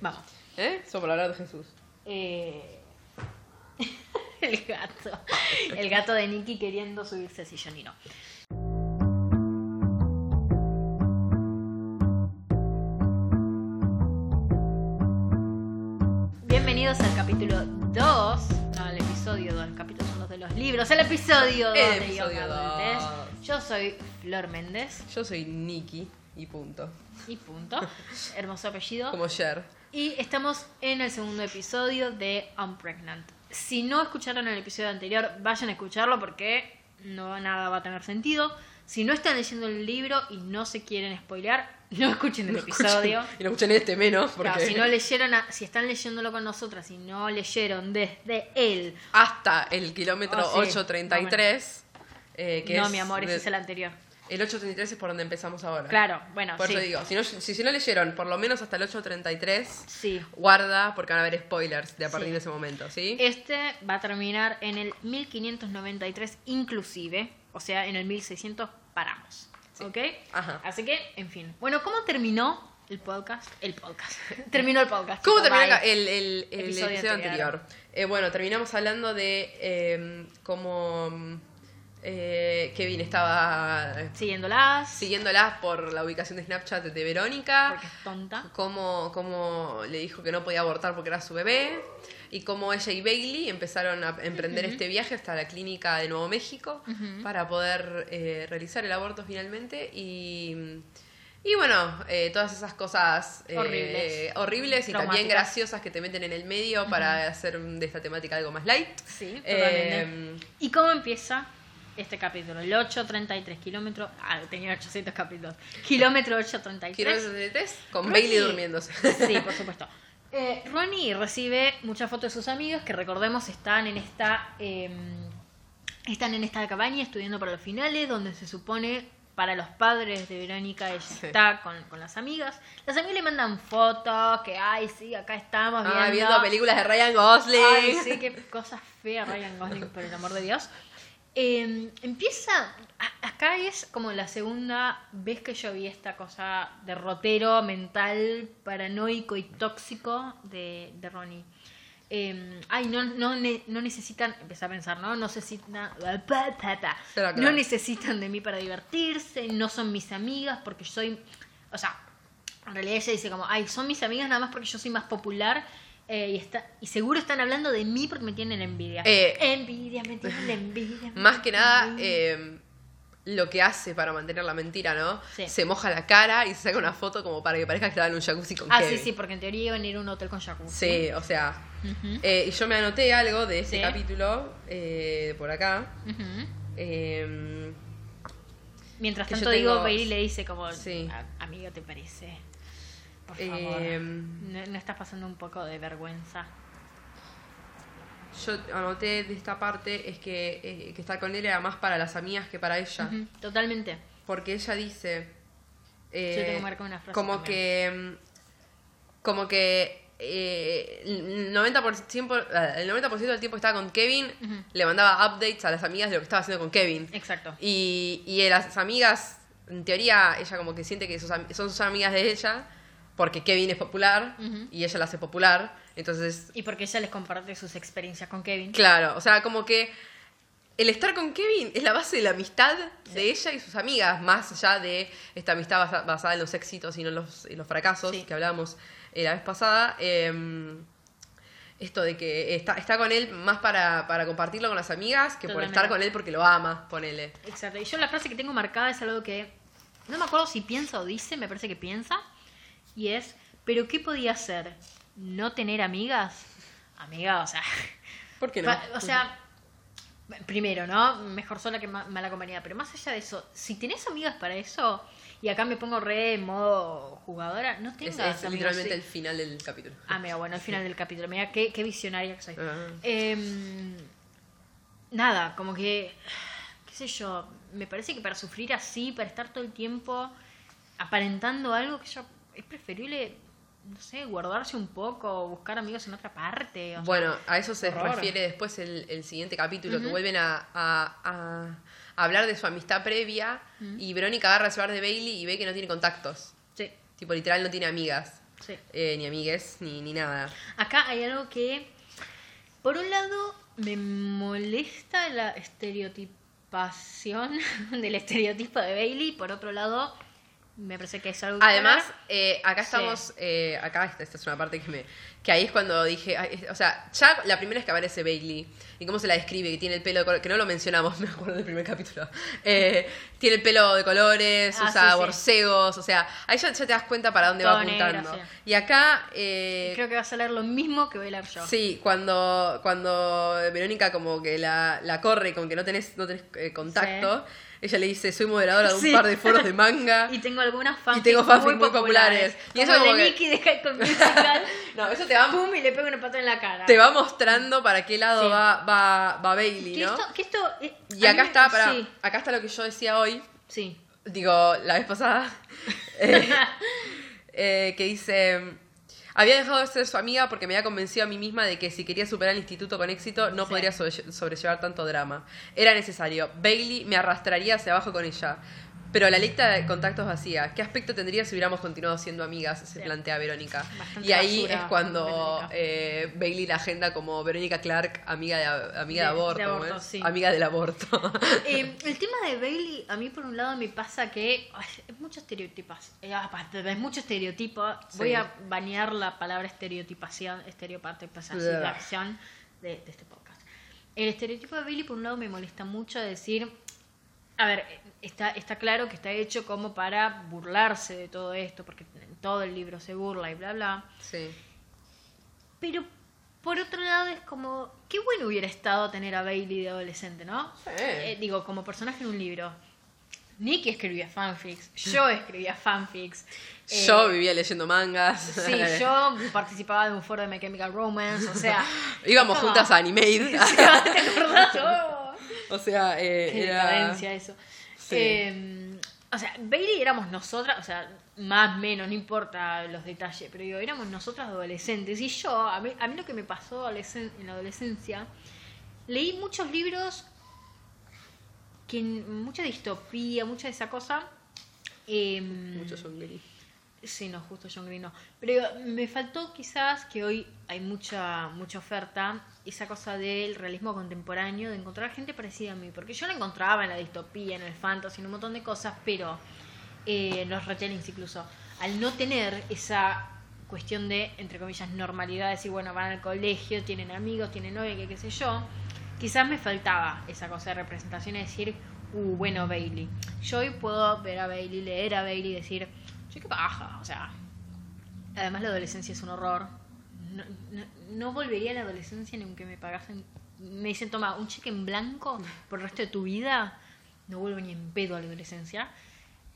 Vamos. ¿Eh? Para hablar de Jesús. Eh, el gato. El gato de Nicky queriendo subirse al sillón y no. Bienvenidos al capítulo 2. No, el episodio 2. El capítulo son los de los libros. El episodio 2 El de episodio dos. Yo soy Flor Méndez. Yo soy Nikki y punto. Y punto. Hermoso apellido. Como Cher. Y estamos en el segundo episodio de Unpregnant. Si no escucharon el episodio anterior, vayan a escucharlo porque no nada va a tener sentido. Si no están leyendo el libro y no se quieren spoilear, no escuchen el No episodio. escuchen- y no escuchen este menos, porque Claro, si no leyeron, a- si están leyéndolo con nosotras y no leyeron desde él, hasta el kilómetro Oh, sí. 833. eh, que no, es mi amor, ese de- es el anterior. El 833 es por donde empezamos ahora. Claro, bueno, Por sí. eso digo, si no, si, si no leyeron por lo menos hasta el 833, Sí. guarda porque van a haber spoilers de a partir Sí. de ese momento, ¿sí? Este va a terminar en el 1593 inclusive, o sea, en el 1600 paramos. ¿Ok? Ajá. Así que, en fin. Bueno, ¿cómo terminó el podcast? El podcast. terminó el podcast. ¿Cómo terminó el, el- el Episodio episodio, anterior. anterior? Eh, bueno, terminamos hablando de eh, cómo eh, Kevin estaba Siguiéndolas. siguiéndolas por la ubicación de Snapchat de Verónica. Porque es tonta. Cómo, cómo le dijo que no podía abortar porque era su bebé. Y cómo ella y Bailey empezaron a emprender este viaje hasta la clínica de Nuevo México para poder eh, realizar el aborto finalmente. Y, y bueno, eh, todas esas cosas eh, Horribles. horribles y también graciosas que te meten en el medio para hacer de esta temática algo más light. Sí, totalmente. Eh, ¿Y cómo empieza este capítulo? El 833 kilómetros. Ah, tenía 800 capítulos. Kilómetro 833. Kilómetro 33 con Ronnie- Bailey durmiéndose. Sí, por supuesto. Eh, Ronnie recibe muchas fotos de sus amigas que recordemos están en esta eh, están en esta cabaña estudiando para los finales donde se supone para los padres de Verónica ella Sí. está con, con las amigas. Las amigas le mandan fotos que ay sí acá estamos Ah, viendo, viendo películas de Ryan Gosling. Ay, sí, qué cosa fea Ryan Gosling, por el amor de Dios. Eh, empieza, acá es como la segunda vez que yo vi esta cosa derrotero, mental, paranoico y tóxico de, de Ronnie. Eh, ay, no, no, ne- no necesitan, empecé a pensar, ¿no? No necesitan, no necesitan de mí para divertirse, no son mis amigas porque soy, o sea, en realidad ella dice como, ay, son mis amigas nada más porque yo soy más popular eh, y, está, y seguro están hablando de mí porque me tienen envidia. Eh, envidia, me tienen envidia. me Más que nada, eh, lo que hace para mantener la mentira, ¿no? Sí. Se moja la cara y se saca una foto como para que parezca que estaba en un jacuzzi con Ah, Kevin. sí, sí, porque en teoría iban a ir a un hotel con jacuzzi. Sí, o sea. Eh, y yo me anoté algo de este Sí. capítulo por acá. eh, Mientras tanto, digo, Bailey le dice como, Sí. "A- amiga, ¿te parece? Por favor. eh, ¿No, no estás pasando un poco de vergüenza? yo anoté de esta parte es que, eh, que estar con él era más para las amigas que para ella. Totalmente. Porque ella dice. eh, Yo tengo una frase Como también. que. mm, Como que. eh, el 90%, tiempo- eh, el 90 del tiempo que estaba con Kevin, le mandaba updates a las amigas de lo que estaba haciendo con Kevin. Exacto. Y, y las amigas, en teoría, ella como que siente que sus son sus amigas de ella, porque Kevin es popular Ujú. y ella la hace popular. Entonces, Y porque ella les comparte sus experiencias con Kevin. claro, o sea, como que el estar con Kevin es la base de la amistad de ella y sus amigas, más allá de esta amistad basa- basada en los éxitos y no en los, en los fracasos Sí. que hablábamos eh, la vez pasada. em, esto de que está, está con él más para, para compartirlo con las amigas que por Totalmente. estar con él porque lo ama, ponele. Exacto. Y yo la frase que tengo marcada es algo que no me acuerdo si piensa o dice, me parece que piensa. Y es, ¿pero qué podía hacer? ¿No tener amigas? Amiga, o sea. ¿Por qué no? O sea, primero, ¿no? Mejor sola que ma- mala compañía. Pero más allá de eso, si tenés amigas para eso, y acá me pongo re en modo jugadora, no Es, tengas es amigos. literalmente sí. el final del capítulo. Ah, mira, bueno, al final del capítulo. Mira, qué, qué visionaria que soy. Ah. Em, nada, como que, qué sé yo, me parece que para sufrir así, para estar todo el tiempo aparentando algo que yo es preferible, no sé, guardarse un poco, buscar amigos en otra parte. o sea, Bueno, a eso se horror. refiere después el, el siguiente capítulo, que vuelven a, a- a- a hablar de su amistad previa y Verónica agarra el celular de Bailey y ve que no tiene contactos. sí, Tipo, literal no tiene amigas. Sí. eh, ni amigues, ni, ni nada. Acá hay algo que, por un lado, me molesta la estereotipación del estereotipo de Bailey, por otro lado, me parece que es algo Además, eh, acá Sí. estamos, eh, acá esta, esta es una parte que me, que ahí es cuando dije, ay, es- o sea, ya la primera vez que aparece Bailey y cómo se la describe, que tiene el pelo de color, que no lo mencionamos, me acuerdo del primer capítulo, eh, tiene el pelo de colores, Ah, usa sí, sí. borcegos, o sea, ahí ya, ya te das cuenta para dónde Todo va apuntando. negro. Y acá, eh, creo que vas a leer lo mismo que voy a leer yo. Sí, cuando, cuando Verónica como que la, la corre, como que no tenés, no tenés eh, contacto, ella le dice, soy moderadora de un Sí. par de foros de manga. Y tengo algunas fanfics, tengo fanfics muy populares. Y Y eso eso como de que- Nicky de High School Musical. no, eso te va, pum, y le pego una pata en la cara. te va mostrando para qué lado Sí. va, va, va Bailey, Que ¿no? esto, que esto, eh, Y acá está, para, Sí, acá está lo que yo decía hoy, sí. digo, la vez pasada, eh, eh, que dice, había dejado de ser su amiga porque me había convencido a mí misma de que si quería superar el instituto con éxito no Sí. podría sobre- sobrellevar tanto drama. Era necesario. Bailey me arrastraría hacia abajo con ella. Pero la lista de contactos vacía. ¿Qué aspecto tendría si hubiéramos continuado siendo amigas? Se Sí. plantea Verónica. Bastante y ahí basura, es cuando eh, Bailey la agenda como Verónica Clark, amiga de, amiga de, aborto. sí. Amiga del aborto. Eh, el tema de Bailey, a mí por un lado me pasa que ay, es mucho estereotipas, eh, aparte, es mucho estereotipo. Voy a banear la palabra estereotipación, estereotipación de, de este podcast. El estereotipo de Bailey por un lado me molesta mucho decir, a ver, está, está claro que está hecho como para burlarse de todo esto, porque todo el libro se burla y bla bla. sí. Pero por otro lado es como, qué bueno hubiera estado tener a Bailey de adolescente, ¿no? Sí. Eh, digo, como personaje en un libro. Nicky escribía fanfics, yo escribía fanfics. eh, Yo vivía leyendo mangas. Sí, yo participaba de un foro de My Chemical Romance, o sea... Íbamos como- juntas a Animate. ¿Te acordás? Oh, o sea, eh, qué era... eso. Sí. Eh, o sea, Bailey éramos nosotras, o sea, más menos, no importa los detalles, pero digo, éramos nosotras adolescentes. Y yo, a mí, a mí lo que me pasó en la adolescencia, leí muchos libros que mucha distopía, mucha de esa cosa. eh, Mucho John Green. Sí, no, justo John Green no. Pero me faltó quizás que hoy hay mucha mucha oferta, esa cosa del realismo contemporáneo, de encontrar gente parecida a mí. Porque yo la encontraba en la distopía, en el fantasy, en un montón de cosas, pero eh, en los retellings incluso, al no tener esa cuestión de, entre comillas, normalidad, decir, bueno, van al colegio, tienen amigos, tienen novia, que qué sé yo, quizás me faltaba esa cosa de representación y decir, uh, bueno, Bailey. Yo hoy puedo ver a Bailey, leer a Bailey y decir, che, qué baja, o sea, además la adolescencia es un horror. No, no, no volvería a la adolescencia ni aunque me pagasen, me dicen, toma, un cheque en blanco por el resto de tu vida, no vuelvo ni en pedo a la adolescencia.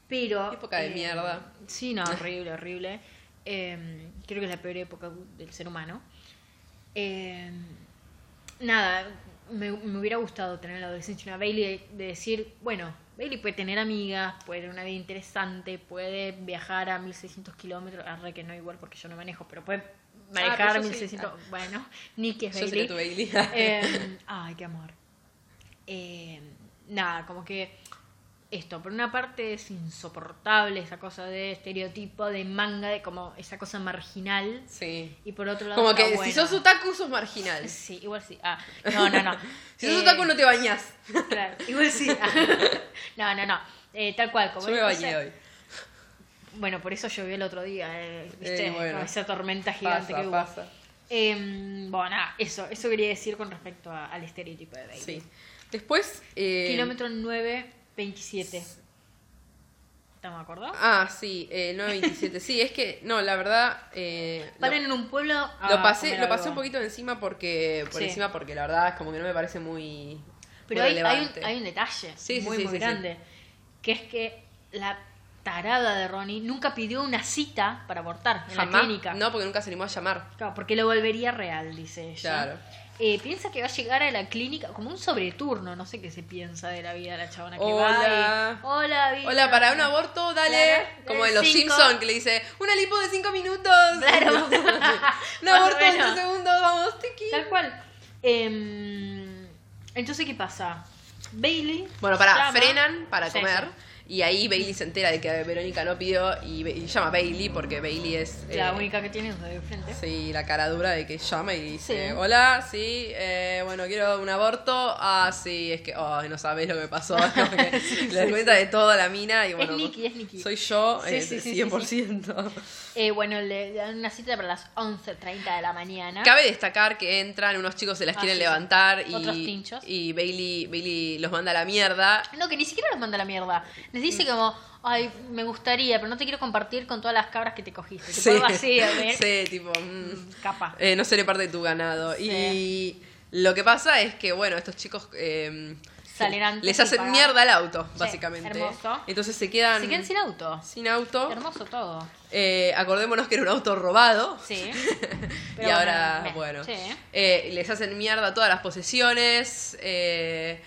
Pero... Qué época de eh, mierda. Sí, no, horrible, horrible. Eh, creo que es la peor época del ser humano. Eh, nada, me, me hubiera gustado tener en la adolescencia una Bailey de, de decir, bueno, Bailey puede tener amigas, puede tener una vida interesante, puede viajar a 1600 kilómetros, arre que no igual porque yo no manejo, pero puede manejar pero a yo sí. 1600, bueno, Nicky es Yo Bailey. tu Bailey. Eh, ay, qué amor. Eh, nada, como que esto, por una parte es insoportable esa cosa de estereotipo, de manga, de como esa cosa marginal. sí. Y por otro lado, Como que si sos otaku, sos marginal. Sí, igual sí. Ah, no, no, no. Si sos Eh, otaku, no te bañás. Claro, igual sí. no, no, no. Eh, tal cual. Como Yo me bañé hoy. Bueno, por eso llovió el otro día, eh, ¿viste? Eh, bueno. Esa tormenta gigante Pasa, que hubo. pasa. Eh, bueno, nada, eso, eso quería decir con respecto a- al estereotipo de Bailey. Sí. Después. eh, Kilómetro 927. ¿Estamos de acuerdo? Ah, sí, eh, 927. sí, es que, no, la verdad. eh, lo- Paren en un pueblo. a Lo pasé, lo pasé un poquito encima porque por Sí. encima porque la verdad es como que no me parece muy Pero muy hay, hay, un, relevante. hay un detalle Sí, muy, sí, muy grande. Que es que la tarada de Ronnie nunca pidió una cita para abortar en la clínica. No, porque nunca se animó a llamar. Claro, porque lo volvería real, dice ella. Claro. Eh, piensa que va a llegar a la clínica como un sobreturno, no sé qué se piensa de la vida de la chabona que Hola. va. y, Hola, vida. Hola, para un aborto, dale. Claro, como de en los. Simpsons que le dice, una lipo de 5 minutos. Claro. un aborto de menos. 3 segundos, vamos, tiki. Tal cual. Em, entonces, ¿qué pasa? Bailey. Bueno, para llama- frenan para Sí, comer. sí. Y ahí Bailey se entera de que Verónica no pidió y, llama a Bailey porque Bailey es La eh, única que tiene es de frente. Sí, la cara dura de que llama y dice, Sí. hola, sí, eh, bueno, quiero un aborto. Ah, sí, es que, ay, no sabes lo que pasó. Que le cuenta de toda la mina y bueno, Nikki, es Nikki. soy yo, Sí, eh, sí, sí, sí, 100%. Eh, bueno, le dan una cita para las 11.30 de la mañana. Cabe destacar que entran, unos chicos se las Ah, quieren sí, sí. levantar Otros y, tinchos. y Bailey, Bailey los manda a la mierda. No, que ni siquiera los manda a la mierda. Les Mm. dice como, ay, me gustaría, pero no te quiero compartir con todas las cabras que te cogiste. Sí, así, ¿eh? sí, tipo, mm, Capa. eh, no seré parte de tu ganado. Y lo que pasa es que, bueno, estos chicos eh, Salen antes les hacen mierda al auto, Sí, básicamente. hermoso. Entonces se quedan, Se quedan sin auto. sin auto. Hermoso todo. Eh, acordémonos que era un auto robado. Sí. y ahora, bueno, bueno, sí. eh, les hacen mierda todas las posesiones. eh,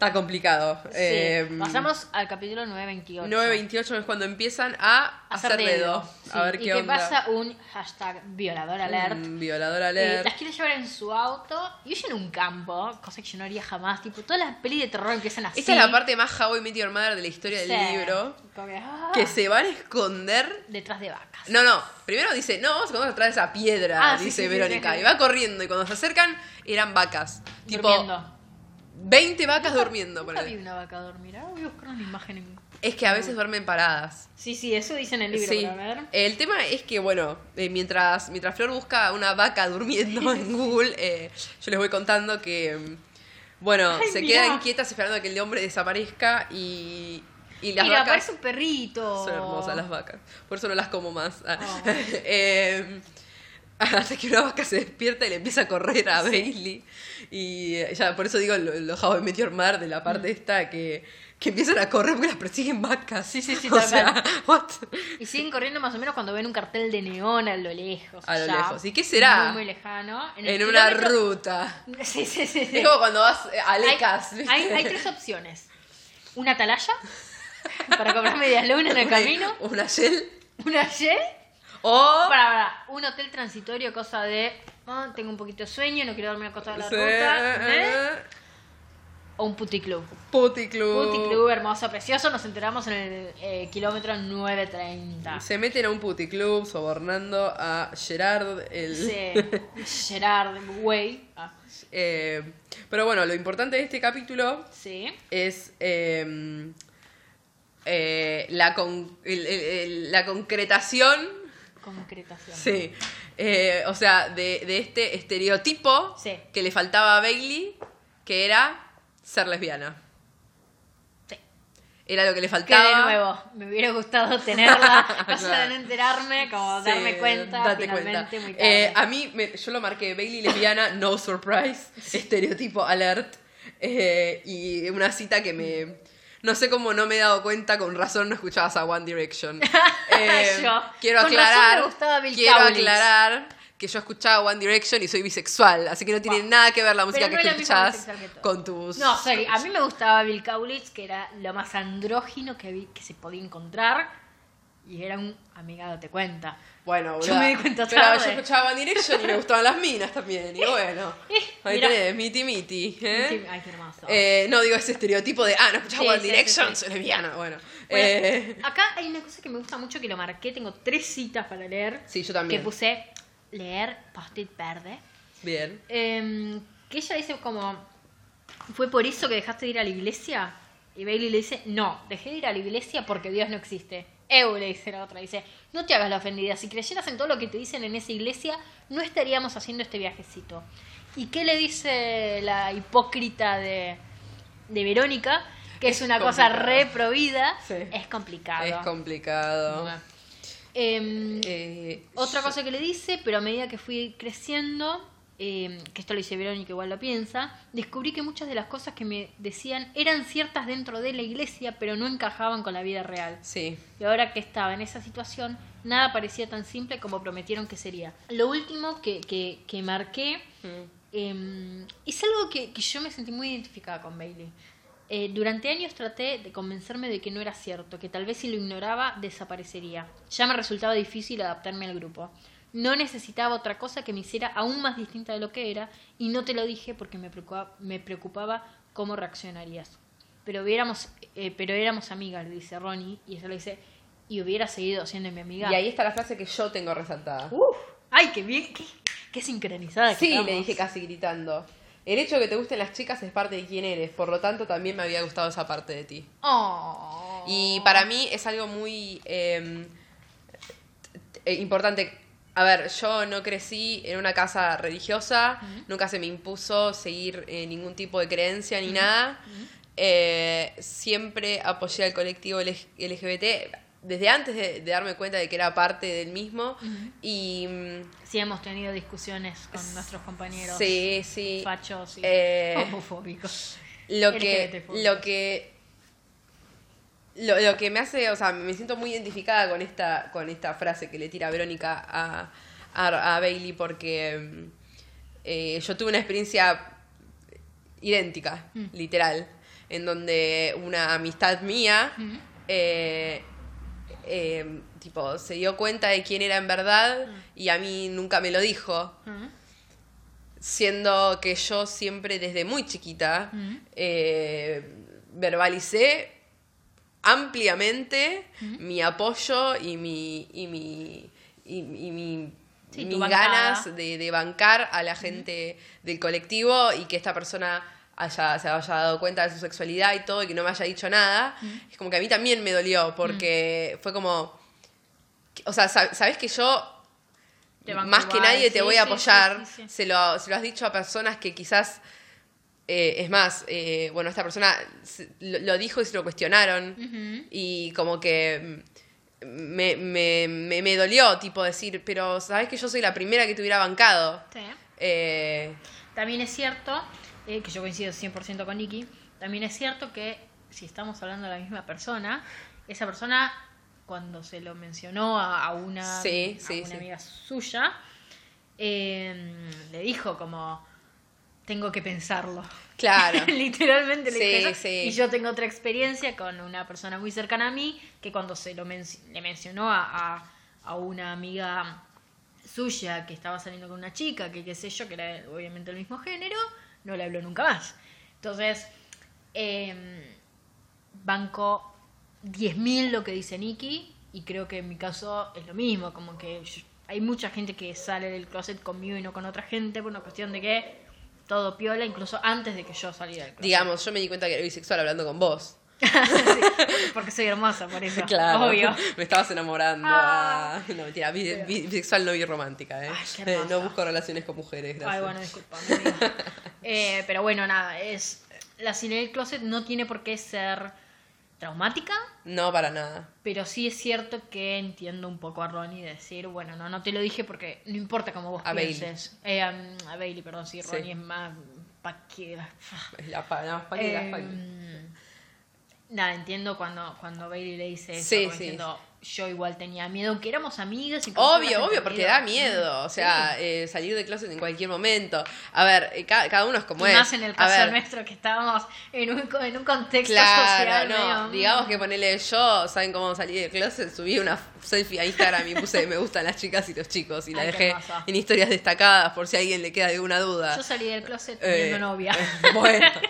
está complicado. Sí. Eh, Pasamos al capítulo 928. 9.28 es cuando empiezan a hacer dedo. Sí, A ver y qué que onda. pasa un hashtag violador alert. Un violador Eh, alert. las quiere llevar en su auto y huye en un campo, cosa que yo no haría jamás. Tipo, todas las pelis de terror empiezan así. Esta es la parte más How I Met Your Mother de la historia del libro. Que, ah, Que se van a esconder. Detrás de vacas. No, no. Primero dice, no, vamos a esconder detrás de esa piedra, Ah, dice Verónica. Y va corriendo. Y cuando se acercan, eran vacas. Tipo, Durmiendo. 20 vacas durmiendo. Nunca vi una vaca dormir. Ahora voy a buscar una imagen. En... Es que a veces duermen paradas. Sí, sí, eso dice en el libro. Sí. ver. El tema es que, bueno, eh, mientras, mientras Flor busca una vaca durmiendo en Google, eh, yo les voy contando que, mm, bueno, Ay, se mirá. quedan quietas esperando a que el hombre desaparezca y, y las Mira, vacas aparece un perrito. son hermosas las vacas. Por eso no las como más. Ah. Oh. Eh, hasta que una vaca se despierta y le empieza a correr a Bailey. Y eh, ya, por eso digo lo, lo How I Met Your Mother de la parte esta que, que empiezan a correr porque las persiguen vacas. Sí, sí, sí, O sea, what? Y siguen corriendo más o menos cuando ven un cartel de neón a lo lejos. A lo ya. lejos. ¿Y qué será? Muy, muy lejano. En una ruta. Sí, sí, sí. sí. Es como cuando vas eh, a Hay, Lecas. ¿viste? hay, hay tres opciones. Una atalaya para comprar medias lunas en el camino. Una Shell. Una Y O. para, para, un hotel transitorio, cosa de ah, tengo un poquito de sueño, no quiero dormir acostada en la Sí, ruta. ¿eh? eh, O un puticlub. Puticlub. Puticlub hermoso, precioso. Nos enteramos en el eh, kilómetro 930. Se meten a un puticlub sobornando a Gerard, el. Sí. Gerard Way. Ah, Eh, pero bueno, lo importante de este capítulo sí. es eh, eh, la, con- el- el- el- la concretación, Concretación. sí, eh, o sea, de, de este estereotipo Sí. que le faltaba a Bailey, que era ser lesbiana. Sí. Era lo que le Que faltaba. de nuevo, me hubiera gustado tenerla, cosa de Claro. no enterarme, como Sí, darme cuenta date finalmente cuenta. muy tarde. Eh, a mí, me- yo lo marqué Bailey lesbiana, no surprise, estereotipo alert. eh, y una cita que me. No sé cómo no me he dado cuenta, con razón no escuchabas a One Direction. Eh, Yo. Quiero Con razón aclarar. me gustaba Bill quiero Kaulitz. aclarar que yo escuchaba One Direction y soy bisexual, así que no tiene Wow. nada que ver la música no que escuchás que con tus. No, sorry, a mí me gustaba Bill Kaulitz, que era lo más andrógino que, vi, que se podía encontrar. Y era un amigado, te cuenta. Bueno, Yo boluda. me di cuenta Pero tarde. yo escuchaba One Direction y me gustaban las minas también. Y bueno, ahí mirá. tenés, miti miti. ¿eh? Sí, Ay, qué hermoso. Eh, no digo ese estereotipo de, ah, no escuchaba Sí, One sí, Direction, sí, sí. soy lesbiana. Bueno, Bueno, eh, acá hay una cosa que me gusta mucho que lo marqué. Tengo tres citas para leer. sí, yo también. Que puse leer post-it verde. Bien. Eh, que ella dice como, ¿fue por eso que dejaste de ir a la iglesia? Y Bailey le dice, no, dejé de ir a la iglesia porque Dios no existe. Eu le dice la otra, dice, no te hagas la ofendida, si creyeras en todo lo que te dicen en esa iglesia, no estaríamos haciendo este viajecito. ¿Y qué le dice la hipócrita de, de Verónica? Que es, Es una cosa complicado. re provida, Sí. es complicado. Es complicado. Em, Eh, otra yo- cosa que le dice, pero a medida que fui creciendo, eh, que esto lo dice Verónica, igual lo piensa, descubrí que muchas de las cosas que me decían eran ciertas dentro de la iglesia, pero no encajaban con la vida real. Sí. Y ahora que estaba en esa situación, nada parecía tan simple como prometieron que sería. Lo último que, que, que marqué Mm. eh, es algo que, que yo me sentí muy identificada con Bailey. Eh, durante años traté de convencerme de que no era cierto, que tal vez si lo ignoraba desaparecería. Ya me resultaba difícil adaptarme al grupo. No necesitaba otra cosa que me hiciera aún más distinta de lo que era y no te lo dije porque me preocupaba, me preocupaba cómo reaccionarías. pero hubiéramos, eh, pero éramos amigas, le dice Ronnie, y ella le dice, y hubiera seguido siendo mi amiga. Y ahí está la frase que yo tengo resaltada. Uf, ay, qué bien, qué, qué sincronizada. que Sí, le dije casi gritando. El hecho de que te gusten las chicas es parte de quién eres, por lo tanto también me había gustado esa parte de ti. Oh. Y para mí es algo muy eh, eh, importante. A ver, yo no crecí en una casa religiosa, nunca se me impuso seguir eh, ningún tipo de creencia ni nada. Eh, siempre apoyé al colectivo LG- LGBT desde antes de, de darme cuenta de que era parte del mismo. Y mm, Sí, hemos tenido discusiones con nuestros compañeros sí, sí. fachos y Eh, homofóbicos. lo que lo que lo, lo que me hace o sea me siento muy identificada con esta con esta frase que le tira Verónica a, a, a Bailey porque mm, eh, yo tuve una experiencia idéntica Mm. literal en donde una amistad mía Mm. eh, eh, tipo se dio cuenta de quién era en verdad Mm. y a mí nunca me lo dijo siendo que yo siempre desde muy chiquita Mm. Ampliamente mi apoyo y mi y mi y, y mi Sí, mis ganas de, de bancar a la gente del colectivo y que esta persona haya, se haya dado cuenta de su sexualidad y todo y que no me haya dicho nada, es como que a mí también me dolió porque fue como, o sea, sab- sabes que yo más que nadie te voy a apoyar. sí. Se, lo, se lo has dicho a personas que quizás. Eh, es más, eh, bueno, esta persona lo, lo dijo y se lo cuestionaron. Y como que mm, me, me, me, me dolió, tipo, decir, pero sabes que yo soy la primera que te hubiera bancado. Sí. Eh, También es cierto, que yo coincido 100% con Nicky, también es cierto que si estamos hablando de la misma persona, esa persona cuando se lo mencionó a, a una, Sí, a sí, una amiga suya, le dijo como, tengo que pensarlo. claro. Literalmente le Sí, dije eso. sí. Y yo tengo otra experiencia con una persona muy cercana a mí que cuando se lo men- le mencionó a, a- a una amiga suya que estaba saliendo con una chica, que qué sé yo, que era obviamente el mismo género, no le habló nunca más. Entonces, eh, banco 10.000 lo que dice Nicky y creo que en mi caso es lo mismo, como que yo- hay mucha gente que sale del closet conmigo y no con otra gente por una cuestión de que todo piola, incluso antes de que yo saliera del closet. Digamos, yo me di cuenta que era bisexual hablando con vos. Sí, porque soy hermosa, por eso. Claro. Obvio. Me estabas enamorando. Ah. ah. No, mentira, bi- bi- bisexual no birromántica, ¿eh? Ay, qué Eh, no busco relaciones con mujeres, gracias. Ay, bueno, disculpa. Eh, pero bueno, nada, es la cine del closet no tiene por qué ser traumática, No, para nada. pero sí es cierto que entiendo un poco a Ronnie de decir, bueno, no, no te lo dije porque no importa cómo vos A Bailey. pienses. Eh, a, a Bailey, perdón, sí, Sí. Ronnie es más paquera. La, pa- la familia. Eh, nada, entiendo cuando, cuando Bailey le dice eso, Sí, como sí. diciendo, yo igual tenía miedo, aunque éramos amigas. y Obvio, obvio, porque da miedo. O sea, Sí. eh, salir de closet en cualquier momento. A ver, eh, ca- cada, uno es como Y es. más en el caso nuestro que estábamos en un, en un contexto Claro, social no. medio, mm. Digamos que ponele yo, ¿saben cómo salí de closet? Subí una selfie a Instagram y puse me gustan las chicas y los chicos. Y la Ay, dejé en historias destacadas por si a alguien le queda alguna duda. Yo salí del closet Eh, teniendo novia. Bueno.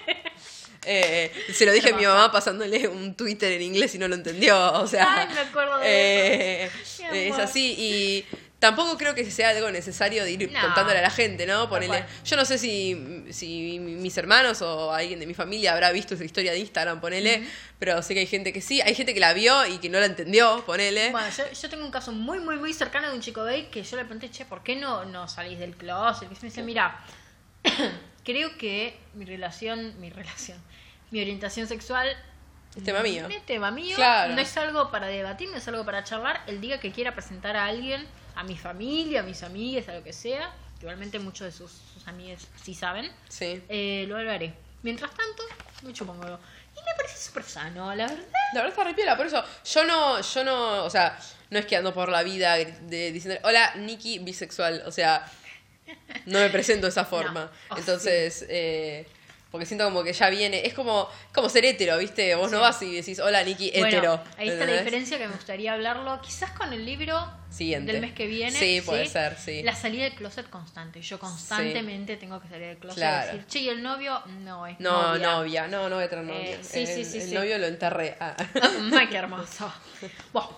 Eh, se lo dije a mi mamá pasándole un Twitter en inglés y no lo entendió. O sea, Ay, me acuerdo de eh, es así y tampoco creo que sea algo necesario de ir No. contándole a la gente, ¿no? Ponele, yo no sé si, si mis hermanos o alguien de mi familia habrá visto esa historia de Instagram, ponele, pero sé que hay gente que sí, hay gente que la vio y que no la entendió, ponele. Bueno, yo, yo tengo un caso muy, muy, muy cercano de un chico gay que yo le pregunté, che, ¿por qué no, no salís del closet? Y me dice, mira, creo que mi relación, mi relación, mi orientación sexual Es tema mío. Es tema mío. Claro. No es algo para debatir, no es algo para charlar. El día que quiera presentar a alguien, a mi familia, a mis amigas, a lo que sea, que igualmente muchos de sus, sus amigas sí saben, Sí. eh, lo hablaré. Mientras tanto, me chupo un huevo. Y me parece súper sano, la verdad. La verdad está re piola, por eso yo no, yo no, o sea, no es que ando por la vida de, diciendo, hola, Nikki, bisexual, o sea, no me presento de esa forma. No. Oh, Entonces, eh, Porque siento como que ya viene. Es como, como ser hétero, ¿viste? Vos no vas y decís, hola, Nikki, Bueno, hétero. ahí está la diferencia que me gustaría hablarlo, quizás con el libro Siguiente. del mes que viene. Sí, puede ser, sí. La salida del closet constante. Yo constantemente tengo que salir del closet Claro. y decir, che, ¿y el novio? No, es No, novia. novia, no, no voy a novia. Eh, sí, sí, el, sí, el sí. novio lo enterré. Ah. Ay, qué hermoso. Bueno,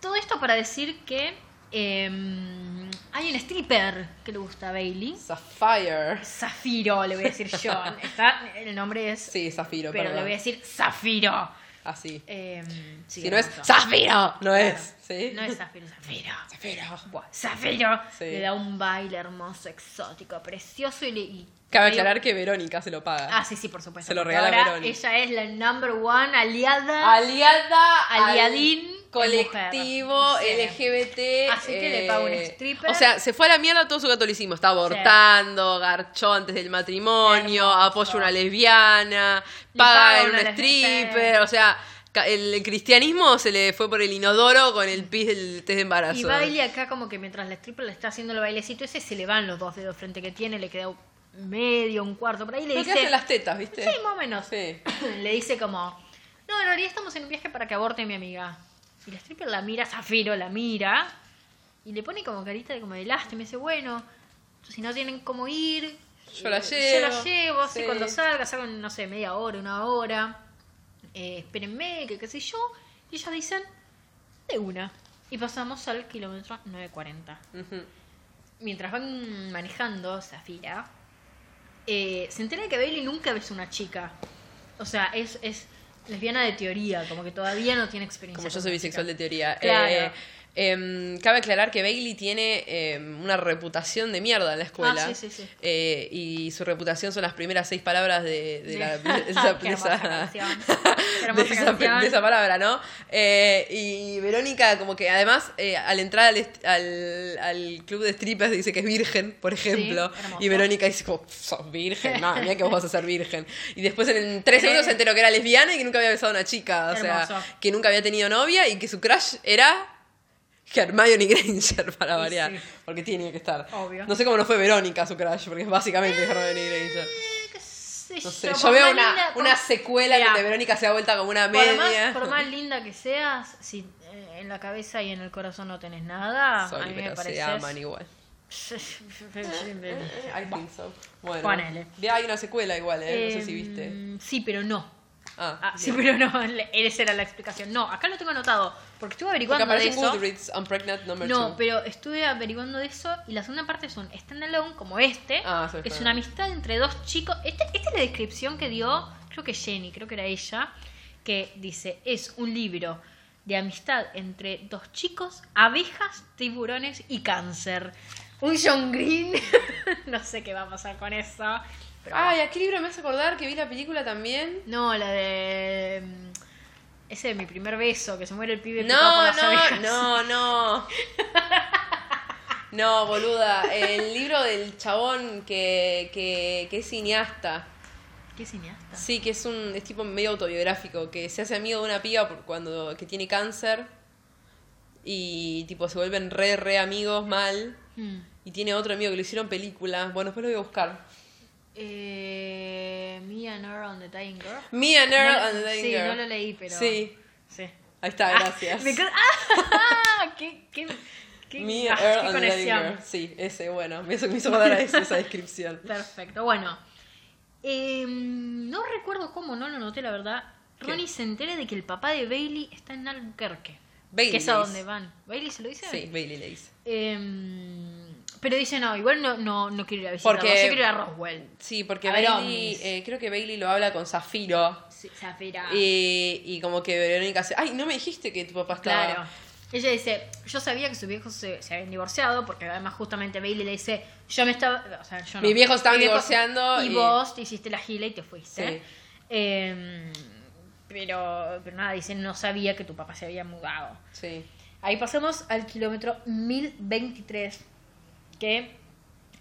todo esto para decir que em, hay un stripper que le gusta a Bailey. Sapphire. Zafiro, le voy a decir yo. Está, el nombre es. Sí, Zafiro, pero perdón. le voy a decir Zafiro. Así. Em, sí, si no es. Zafiro, no es. ¿Sí? No es Zafiro, Zafiro. Zafiro. Buah, Zafiro Sí. le da un baile hermoso, exótico, precioso y le. y- Cabe aclarar que Verónica se lo paga. Ah, sí, sí, por supuesto. Se lo regala ahora Veroni. Ella es la number one aliada. Aliada Aliadín al colectivo mujer. Sí. LGBT. Así que le paga un stripper. O sea, se fue a la mierda todo su catolicismo. Está abortando, garchó antes del matrimonio, apoya a una lesbiana, Le paga en un stripper. O sea, el cristianismo se le fue por el inodoro con el pis del test de embarazo. Y baile acá como que mientras la stripper le está haciendo el bailecito ese, se le van los dos dedos frente que tiene, le queda medio, un cuarto por ahí, le dice... hacen las tetas, ¿viste? Sí, más o menos. Sí. le dice como, no, en realidad estamos en un viaje para que aborte mi amiga. Y la stripper la mira, Zafiro la mira, y le pone como carita de como de lástima, y dice, bueno, si no tienen cómo ir... Yo la eh, Yo llevo, la llevo, así sí. cuando salga, salgo en, no sé, media hora, una hora. Eh, espérenme, que qué sé yo. Y ellos dicen, de una. Y pasamos al kilómetro 940. Ujú. Mientras van manejando Zafira, eh, se entera de que Bailey nunca ves una chica. O sea, es, es lesbiana de teoría, como que todavía no tiene experiencia. Como yo soy bisexual de teoría. Claro. Eh, em, cabe aclarar que Bailey tiene em, una reputación de mierda en la escuela. Ah, sí, sí, sí. Eh, y su reputación son las primeras seis palabras de, de la, de esa, de palabra, ¿no? Eh, y Verónica, como que además, eh, al entrar al, est- al, al club de strippers, dice que es virgen, por ejemplo. y Verónica dice, como, sos virgen, no, mira que vos vas a ser virgen. Y después en tres segundos se enteró que era lesbiana y que nunca había besado a una chica. O sea, que nunca había tenido novia y que su crush era Hermione Granger, para variar. sí. Porque tiene que estar. Obvio. No sé cómo no fue Verónica su crush, porque es básicamente Hermione Granger. Eh, qué sé No sé, yo, yo por veo una, linda- por- una secuela donde Verónica se da vuelta como una Por media. más, por más linda que seas, si eh, en la cabeza y en el corazón no tenés nada, Sorry, a mí me pero parece. se aman igual. I think so. Bueno, Ponele. hay una secuela igual, ¿eh? No sé si viste. Em, Sí, pero no. Ah, Ah, sí, pero no. Esa era la explicación. No, acá lo tengo anotado. Porque estuve Porque averiguando de eso. Goodreads, I'm pregnant number No, two. pero estuve averiguando de eso y la segunda parte es un standalone como este. Ah, sí, es una amistad entre dos chicos. Esta, esta es la descripción que dio, creo que Jenny, creo que era ella, que dice, es un libro de amistad entre dos chicos, abejas, tiburones y cáncer. Un John Green. no sé qué va a pasar con eso. Pero Ay, ¿a qué libro me hace acordar que vi la película también? No, la de... Ese de mi primer beso, que se muere el pibe picado por No, las no, abejas. no, no. No, boluda. El libro del chabón que, que, que es cineasta. ¿Qué cineasta? Sí, que es un es tipo medio autobiográfico, que se hace amigo de una piba por cuando que tiene cáncer y tipo se vuelven re re amigos mal Hmm. y tiene otro amigo que lo hicieron película. Bueno, después lo voy a buscar. Eh, Me and Earl on the Dying Girl. Me and Earl No and the Dying sí, Girl. no lo leí, pero... Sí, Sí. ahí está, Ah, gracias. ¡Ah! ¿Qué, qué, qué, Me ah, and Earl qué and the Dying. Girl. Sí, ese, bueno, me hizo, me hizo a eso, esa descripción. Perfecto, bueno. Eh, no recuerdo cómo, no lo noté, la verdad. ¿Qué? Ronnie se entera de que el papá de Bailey está en Albuquerque. Bailey Que es a donde van. ¿Bailey se lo dice? Sí, Bailey le dice. Em, pero dice, no, igual no, no, no quiero ir a visitarlo. Porque- Yo quiero ir a Roswell. Sí, porque Bailey, eh, creo que Bailey lo habla con Zafiro. Sí, Zafira. Y, y como que Verónica hace, ay, no me dijiste que tu papá estaba. Claro. Ella dice, yo sabía que sus viejos se, se habían divorciado, porque además justamente Bailey le dice, yo me estaba, o sea, yo no. Mis viejos estaban Mi viejo- divorciando Y, y- vos te hiciste la gila y te fuiste. Sí. Em, pero, pero nada, dice, no sabía que tu papá se había mudado. Sí. Ahí pasamos al kilómetro 1023, que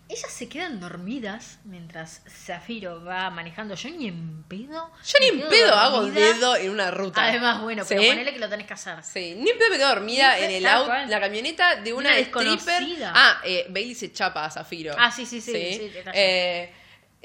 ellas se quedan dormidas mientras Zafiro va manejando. Yo ni en pedo. Yo ni en pedo hago dedo en una ruta. Además, bueno, pero ¿Sí? ponele que lo tenés que hacer. Sí, ni en pedo me quedo dormida en el auto, la camioneta de una, Una stripper. Ah, eh, Bailey se chapa a Zafiro. Ah, sí, sí, sí, sí, razón. Eh,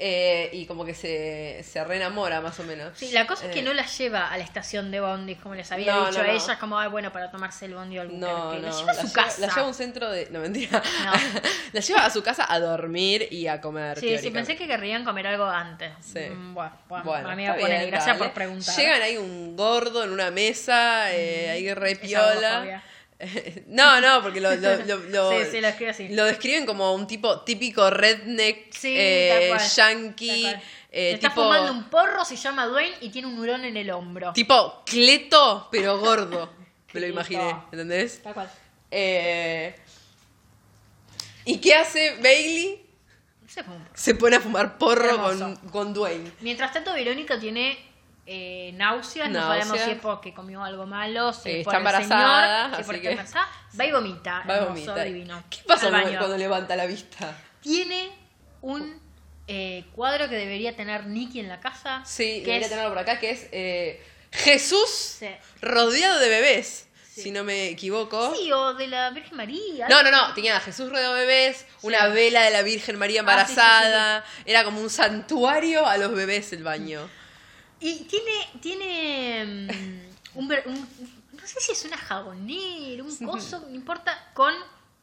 Eh, y como que se, se reenamora más o menos. Sí, la cosa es que Eh, no la lleva a la estación de Bondi, como les había No, dicho no, a no. ella, como, ay, bueno, para tomarse el Bondi o algún No, no, La lleva a su casa. la lleva a un centro de. No, mentira. No. la lleva a su casa a dormir y a comer. Sí, sí, pensé que querrían comer algo antes. Sí. Mm, Bueno, bueno, Bueno, amiga, bien, gracias dale. por preguntar. Llegan ahí un gordo en una mesa, eh, ahí re Esa piola. no, no, porque lo, lo, lo, lo- Sí, sí, lo escribe así. lo describen como un tipo típico redneck, Sí, eh, cual, yankee, eh, Está tipo, fumando un porro, se llama Dwayne y tiene un hurón en el hombro. tipo cleto, pero gordo. Me lo imaginé, ¿entendés? Tal cual. Eh, ¿Y qué hace Bailey? Se. Se pone a fumar porro con, con Dwayne. Mientras tanto, Verónica tiene eh, náuseas, no sabemos si es porque comió algo malo, si Eh, es por está el embarazada, señor, si que- embarazada. Va y vomita. Va a hermoso, vomitar. divino. ¿Qué pasa cuando, levanta la vista? Tiene un eh, cuadro que debería tener Nicky en la casa. Sí, que debería es- tenerlo por acá, que es eh, Jesús Sí. rodeado de bebés, Sí. si no me equivoco. Sí, o de la Virgen María. No, no, no, tenía a Jesús rodeado de bebés, una vela de la Virgen María Ah, embarazada, era como un santuario a los bebés el baño. Y tiene, tiene mm, un, ver- un- no sé si es una jabonera, un coso, no importa, con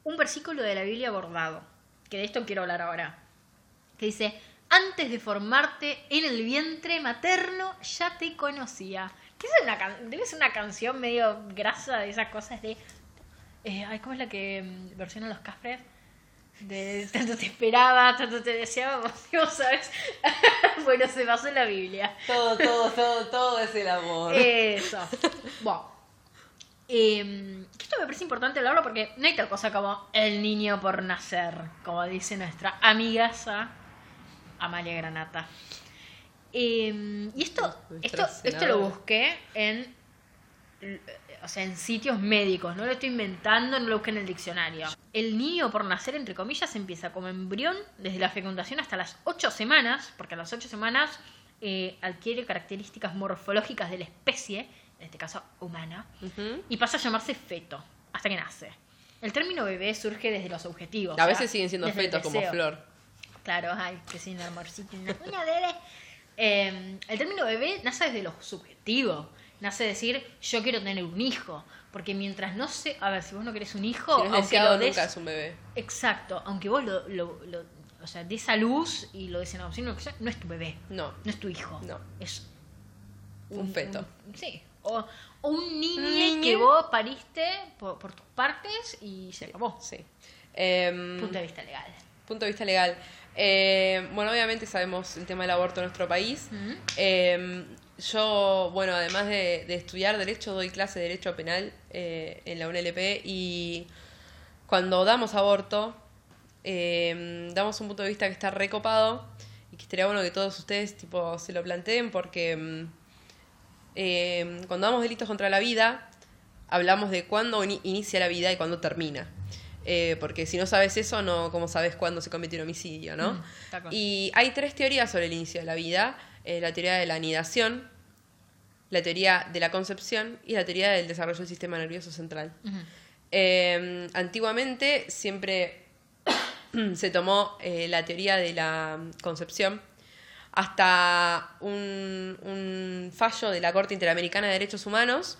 un versículo de la Biblia bordado, que de esto quiero hablar ahora, que dice, antes de formarte en el vientre materno ya te conocía. Que es una debe ser una canción medio grasa de esas cosas de... eh, ay, ¿Cómo es la que mm, versionan los cafres? De tanto te esperaba, tanto te deseaba, vos, vos sabes. bueno, se basó en la Biblia. Todo, todo, todo, todo es el amor. Eso. Bueno. Eh, que esto me parece importante hablarlo porque no hay tal cosa como el niño por nacer, como dice nuestra amigaza Amalia Granata. Eh, y esto, esto, esto lo busqué en, o sea, en sitios médicos, no lo estoy inventando, no lo busqué en el diccionario. El niño por nacer, entre comillas, empieza como embrión desde la fecundación hasta las 8 semanas, porque a las 8 semanas eh, adquiere características morfológicas de la especie, en este caso humana, y pasa a llamarse feto, hasta que nace. El término bebé surge desde los objetivos. A veces siguen siendo desde fetos como flor. Claro, ay, que sin amorcito. Una, una bebé. Eh, el término bebé nace desde lo subjetivo. Nace decir, yo quiero tener un hijo. Porque mientras no sé. A ver, si vos no querés un hijo, Si no aunque deseado, lo des. nunca es un bebé. Exacto, aunque vos lo. lo, lo- o sea, des a luz y lo des en adopción, sea, no es tu bebé. No. No es tu hijo. No. Es. Un feto. un- sí. O, o un niño que vos pariste por, por tus partes y se acabó. Sí. Em, Punto de vista legal. punto de vista legal. Eh, bueno, obviamente sabemos el tema del aborto en nuestro país. Eh, yo, bueno, además de, de estudiar Derecho, doy clase de Derecho Penal eh, en la UNLP y cuando damos aborto, eh, damos un punto de vista que está recopado y que estaría bueno que todos ustedes tipo, se lo planteen porque mm, eh, cuando damos delitos contra la vida, hablamos de cuándo ini- inicia la vida y cuándo termina. Eh, porque si no sabes eso, no, ¿cómo sabes cuándo se cometió un homicidio, no? Mm, y hay tres teorías sobre el inicio de la vida. Eh, la teoría de la anidación, la teoría de la concepción y la teoría del desarrollo del sistema nervioso central. Eh, antiguamente siempre se tomó eh, la teoría de la concepción hasta un, un fallo de la Corte Interamericana de Derechos Humanos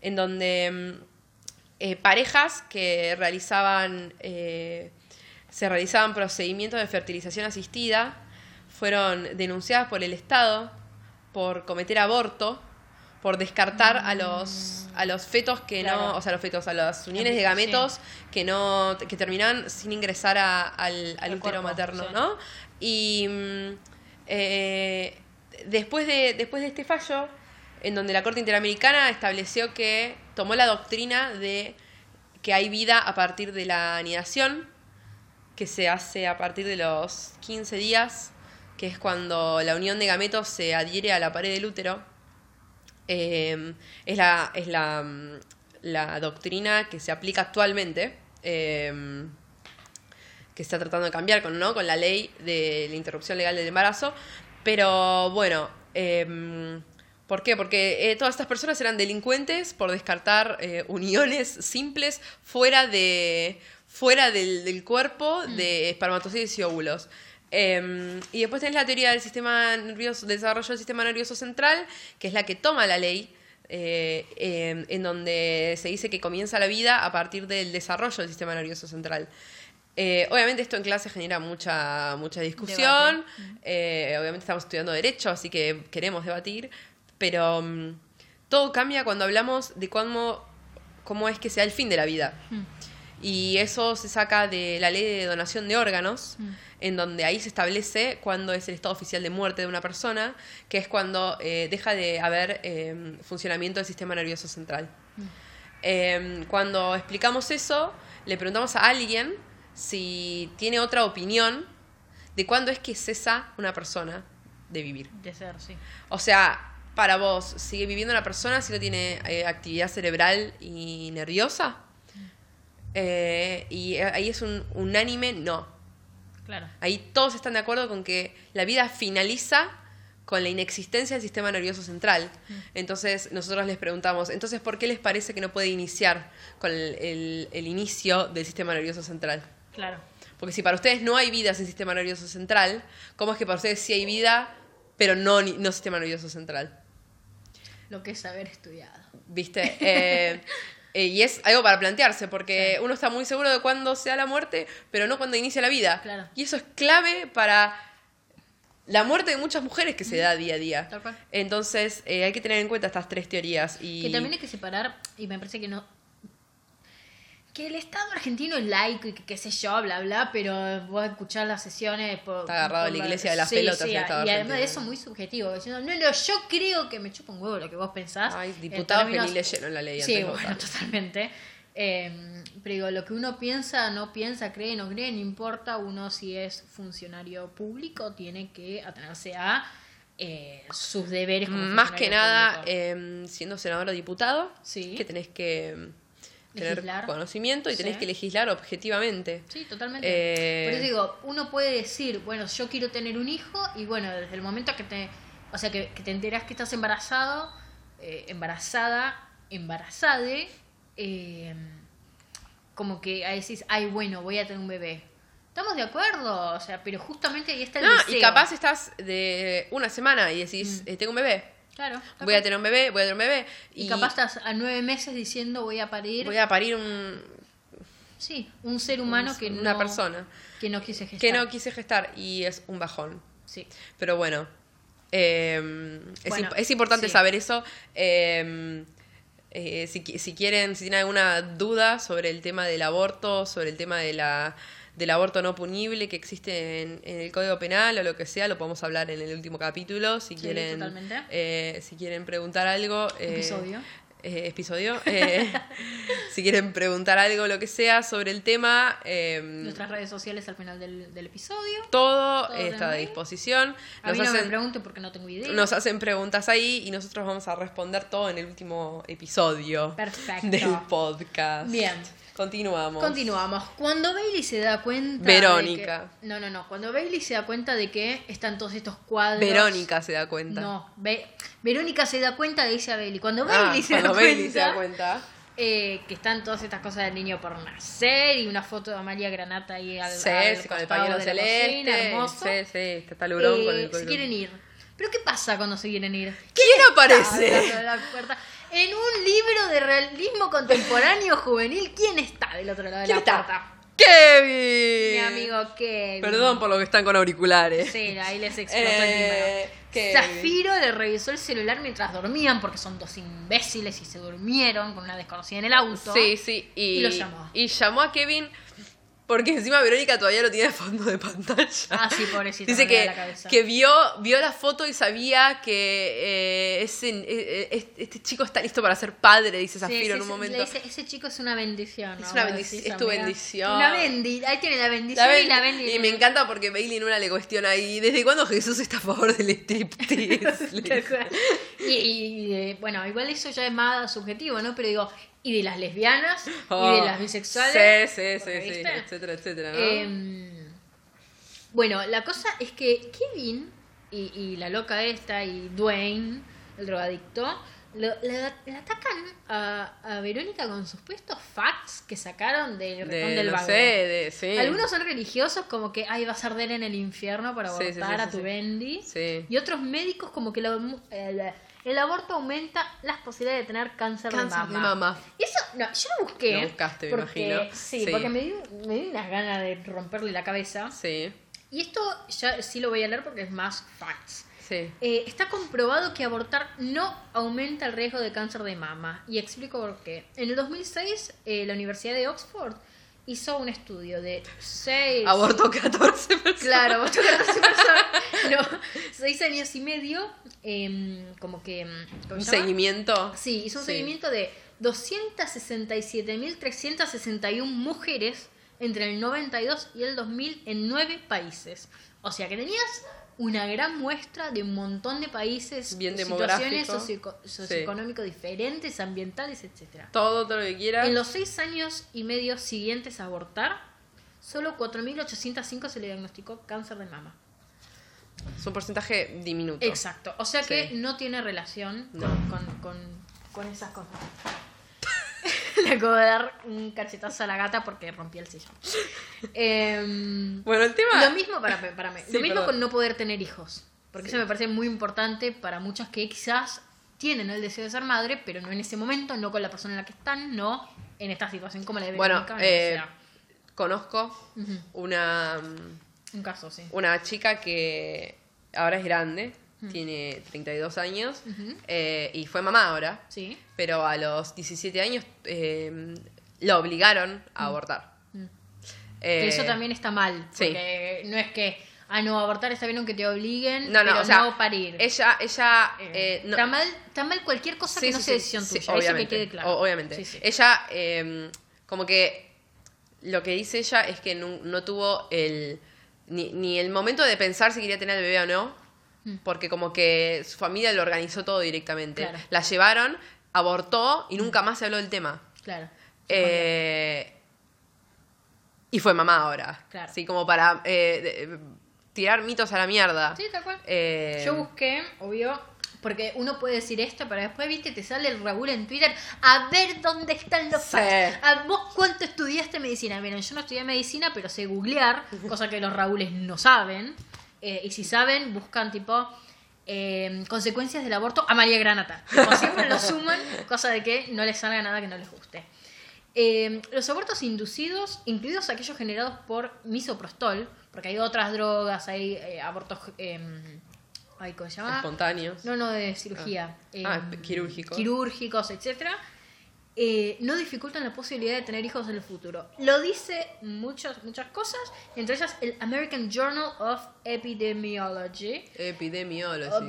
en donde mm, eh, parejas que realizaban se realizaban procedimientos de fertilización asistida fueron denunciadas por el Estado por cometer aborto por descartar a los a los fetos que Claro. no o sea los fetos a las uniones de Sí. gametos que no que terminaban sin ingresar a- al, útero cuerpo, materno sí. no y mm, eh, después de después de este fallo en donde la Corte Interamericana estableció que tomó la doctrina de que hay vida a partir de la anidación, que se hace a partir de los 15 días, que es cuando la unión de gametos se adhiere a la pared del útero. Eh, es la, es la, mm, la doctrina que se aplica actualmente, eh, que está tratando de cambiar con, ¿no? con la ley de la interrupción legal del embarazo. Pero bueno, eh, ¿por qué? Porque eh, todas estas personas eran delincuentes por descartar eh, uniones simples fuera, de, fuera del, del cuerpo de espermatozoides y óvulos. Eh, y después tenés la teoría del sistema nervioso, del desarrollo del sistema nervioso central, que es la que toma la ley, eh, eh, en donde se dice que comienza la vida a partir del desarrollo del sistema nervioso central. Eh, obviamente esto en clase genera mucha, mucha discusión. Eh, obviamente estamos estudiando derecho, así que queremos debatir. Pero mm, todo cambia cuando hablamos de cómo, cómo es que sea el fin de la vida. Mm. Y eso se saca de la ley de donación de órganos, Mm. en donde ahí se establece cuándo es el estado oficial de muerte de una persona, que es cuando eh, deja de haber eh, funcionamiento del sistema nervioso central. Eh, cuando explicamos eso, le preguntamos a alguien si tiene otra opinión de cuándo es que cesa una persona de vivir. De ser, sí. O sea, para vos, ¿sigue viviendo una persona si no tiene eh, actividad cerebral y nerviosa? Eh, y ahí es un unánime no. Claro. Ahí todos están de acuerdo con que la vida finaliza con la inexistencia del sistema nervioso central. Entonces nosotros les preguntamos, entonces, ¿por qué les parece que no puede iniciar con el, el- el inicio del sistema nervioso central? Claro. Porque si para ustedes no hay vida sin sistema nervioso central, ¿cómo es que para ustedes sí hay vida, pero no, no sistema nervioso central? Lo que es haber estudiado. ¿Viste? Eh, eh, y es algo para plantearse, porque uno está muy seguro de cuándo sea la muerte, pero no cuando inicia la vida. Claro. Y eso es clave para la muerte de muchas mujeres que se da día a día. Entonces, eh, hay que tener en cuenta estas tres teorías. Y... Que también hay que separar, y me parece que no. Que el Estado argentino es laico y que qué sé yo, bla, bla, pero vos escuchar las sesiones. Por, Está agarrado por la iglesia de las pelotas Sí, el Estado y además de eso, muy subjetivo. Diciendo, no, no, yo creo que me chupa un huevo lo que vos pensás. Hay diputados que términos- ni leyeron la ley Sí, bueno, votar. totalmente. Eh, pero digo, lo que uno piensa, no piensa, cree, no cree, no importa. Uno, si es funcionario público, tiene que atenerse a eh, sus deberes como Más que nada, eh, siendo senador o diputado, Sí. que tenés que eh, tener Legislar. conocimiento y tenés que legislar objetivamente. Sí, totalmente. Eh, Por eso digo, uno puede decir, bueno, yo quiero tener un hijo y bueno, desde el momento que te, o sea, que, que te enteras que estás embarazado, eh, embarazada, embarazade, eh, como que ahí decís, ay, bueno, voy a tener un bebé. ¿Estamos de acuerdo? O sea, pero justamente ahí está el No, deseo. y capaz estás de una semana y decís, Mm. eh, tengo un bebé. Claro. Voy a tener un bebé, voy a tener un bebé. Y, capaz estás a nueve meses diciendo voy a parir. voy a parir un, Sí, un ser humano que una no, persona que no quise gestar. que no quise gestar y es un bajón. Sí. Pero bueno, eh, es, Bueno, imp- es importante sí. saber eso. Eh, eh, si, si quieren, si tienen alguna duda sobre el tema del aborto, sobre el tema de la, del aborto no punible que existe en, en el Código Penal o lo que sea, lo podemos hablar en el último capítulo. Si Sí, quieren, eh, si quieren preguntar algo, eh, Episodio. Eh, episodio. eh, si quieren preguntar algo, lo que sea sobre el tema, eh, Nuestras redes sociales al final del, del episodio. todo Todo está a disposición. A mí no me pregunten porque no tengo idea. nos hacen preguntas ahí y nosotros vamos a responder todo en el último episodio Perfecto. del podcast. Bien. Continuamos. Continuamos. Cuando Bailey se da cuenta. Verónica. de que- no, no, no. Cuando Bailey se da cuenta de que están todos estos cuadros. Verónica se da cuenta. No. Ve- Verónica se da cuenta, dice a Bailey. Cuando Ah, Bailey se, da, cuando cuenta, Bailey se da cuenta. eh, que están todas estas cosas del niño por nacer y una foto de Amalia Granata ahí al, Sí, al sí, con el pañuelo cocina, celeste. hermoso. Sí, sí, está talurón Eh, con el se quieren ir. ¿Pero qué pasa cuando se quieren ir? ¿Quién Del aparece? de la puerta? En un libro de realismo contemporáneo juvenil, ¿quién está del otro lado de ¿Quién la está? ¡Kevin! Mi amigo Kevin. Perdón por lo que están con auriculares. Sí, ahí les explotó Eh, el. Kevin. Zafiro le revisó el celular mientras dormían, porque son dos imbéciles y se durmieron con una desconocida en el auto. Sí, sí. Y, Y lo llamó. Y llamó a Kevin porque encima Verónica todavía lo tiene de fondo de pantalla. Ah, sí, pobrecito. Dice que, la que vio, vio la foto y sabía que eh, ese, eh, eh, este chico está listo para ser padre, dice Zafiro sí, en un momento. le dice, ese chico es una bendición. ¿no? Es una decís, es tu amiga. bendición. Una bendi. Ahí tiene la bendición La y la ven- bendi. y me encanta porque Bailey en una le cuestiona y ¿desde cuándo Jesús está a favor del striptease? Y, y, bueno, igual eso ya es más subjetivo, ¿no? Pero digo, y de las lesbianas, y Oh, de las bisexuales. Sí, sí, sí, sí, etcétera, etcétera, ¿no? Em, bueno, la cosa es que Kevin y, y la loca esta y Dwayne, el drogadicto, lo- la, la atacan a, a Verónica con supuestos facts que sacaron del De, del no Vago. sé, de, sí. Algunos son religiosos, como que ay, vas a arder en el infierno para sí, abortar sí, a tu. Bendy. Sí. Y otros médicos, como que lo- el, el aborto aumenta las posibilidades de tener cáncer, Cáncer de de mama. mama. Y eso, no, yo lo busqué. Lo buscaste, me porque, imagino. Sí, Sí. porque me dio, me dio unas ganas de romperle la cabeza. Sí, Y esto ya sí lo voy a leer porque es más facts. Sí. Eh, está comprobado que abortar no aumenta el riesgo de cáncer de mama. Y explico por qué. En el 2006, eh, la Universidad de Oxford hizo un estudio de seis... Abortó 14 personas. Claro, abortó 14 personas. No, seis años y medio. em, como que... em, ¿cómo Un llama? seguimiento. Sí, hizo un Sí. seguimiento de 267.361 mujeres entre el 92 y el 2000 en nueve países. O sea que tenías una gran muestra de un montón de países, Bien situaciones demográfico. socioeco- socioeconómicos diferentes, ambientales, etcétera. Todo, todo lo que quieras. En los seis años y medio siguientes a abortar, solo 4.805 se le diagnosticó cáncer de mama. Es un porcentaje diminuto. Exacto. O sea que Sí. no tiene relación No. con, con, con- con esas cosas. Le acabo de dar un cachetazo a la gata porque rompí el sillón. Em, Bueno, el tema. lo mismo para, para mí. Sí, lo mismo perdón. con no poder tener hijos. Porque Sí. eso me parece muy importante para muchas que quizás tienen el deseo de ser madre, pero no en ese momento, no con la persona en la que están, no en esta situación como la de Bueno, Verónica, o lo que eh, conozco una, Un caso, sí. una chica que ahora es grande, Mm. tiene 32 años Ujú. eh, y fue mamá ahora, Sí. pero a los 17 años eh, la obligaron a abortar. Mm. Eh, Que eso también está mal. sí. Porque no es que, ah, no, abortar está bien aunque te obliguen, No, no, pero o sea, no parir. ella, ella, Eh, no- está, mal, está mal cualquier cosa Sí, que no sea decisión tuya. Eso que obviamente, quede claro. obviamente. Ella, eh, como que lo que dice ella es que no, no tuvo el ni, ni el momento de pensar si quería tener el bebé o no, Mm. Porque como que su familia lo organizó todo directamente. Claro. La llevaron, abortó y nunca más se habló del tema. Claro. Eh, y fue mamá ahora. Claro. Sí, como para eh, de- tirar mitos a la mierda. Sí, tal cual. Eh, Yo busqué, obvio, porque uno puede decir esto, pero después, viste, te sale el Raúl en Twitter a ver dónde están los Sí. ¿A vos cuánto estudiaste medicina? Miren, yo no estudié medicina, pero sé googlear, cosa que los Raúles no saben. Eh, y si saben, buscan tipo eh, consecuencias del aborto a María Granata. Como siempre lo suman, cosa de que no les salga nada que no les guste. Eh, los abortos inducidos, incluidos aquellos generados por misoprostol, porque hay otras drogas, hay eh, abortos... Ay, ¿Cómo se llama? espontáneos. No, no, de cirugía. Ah, Eh, quirúrgicos. Quirúrgicos, etcétera. Eh, no dificultan la posibilidad de tener hijos en el futuro. Lo dice muchas, muchas cosas, entre ellas el American Journal of Epidemiology. Epidemiology. Oh,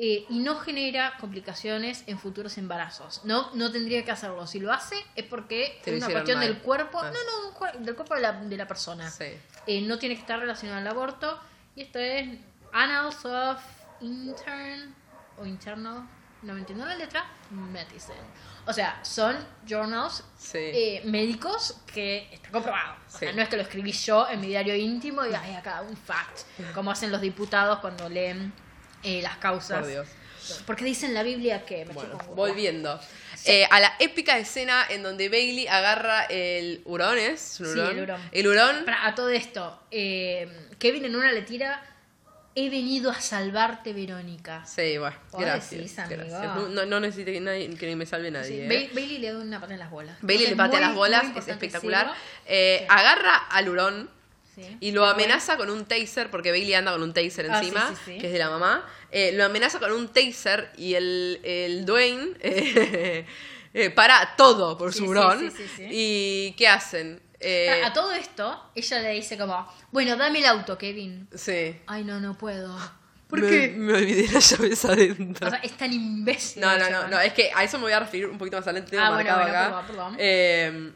eh, y no genera complicaciones en futuros embarazos. No, no tendría que hacerlo. Si lo hace es porque es una cuestión mal. del cuerpo. Ah. No, no, del cuerpo de la, de la persona. Sí. Eh, no tiene que estar relacionado al aborto. Y esto es Annals of Intern o Internal, no me entiendo la letra, Medicine. O sea, son journals Sí. eh, médicos que está comprobado. O sea, Sí. no es que lo escribí yo en mi diario íntimo y ay, acá un fact, como hacen los diputados cuando leen eh, las causas. Por Dios. Porque dicen la Biblia que me Bueno, volviendo. Eh, a la épica escena en donde Bailey agarra el hurón, ¿es? ¿Un Sí, hurón? el hurón. El hurón. Pará, a todo esto, eh, Kevin en una le tira, he venido a salvarte, Verónica. Sí, bueno, gracias. decís, amigo. gracias. No, no necesito que, nadie, que me salve nadie. Sí, ¿eh? Ba- Bailey le da una pata en las bolas. Bailey le patea las bolas, es espectacular. Eh, Sí. Agarra al hurón Sí. y lo amenaza con un taser, porque Bailey anda con un taser Ah, encima, sí, sí. que es de la mamá. Eh, lo amenaza con un taser y el, el Dwayne para todo por su hurón. sí, sí, sí. ¿Y qué hacen? Eh, a todo esto, ella le dice como, bueno, dame el auto, Kevin. sí. Ay, no, no puedo. ¿Por me, qué? Me olvidé las llaves adentro. O sea, es tan imbécil. no, no, no, no, es que a eso me voy a referir un poquito más adelante. Tengo Ah, bueno, bueno, acá. perdón, perdón. Eh,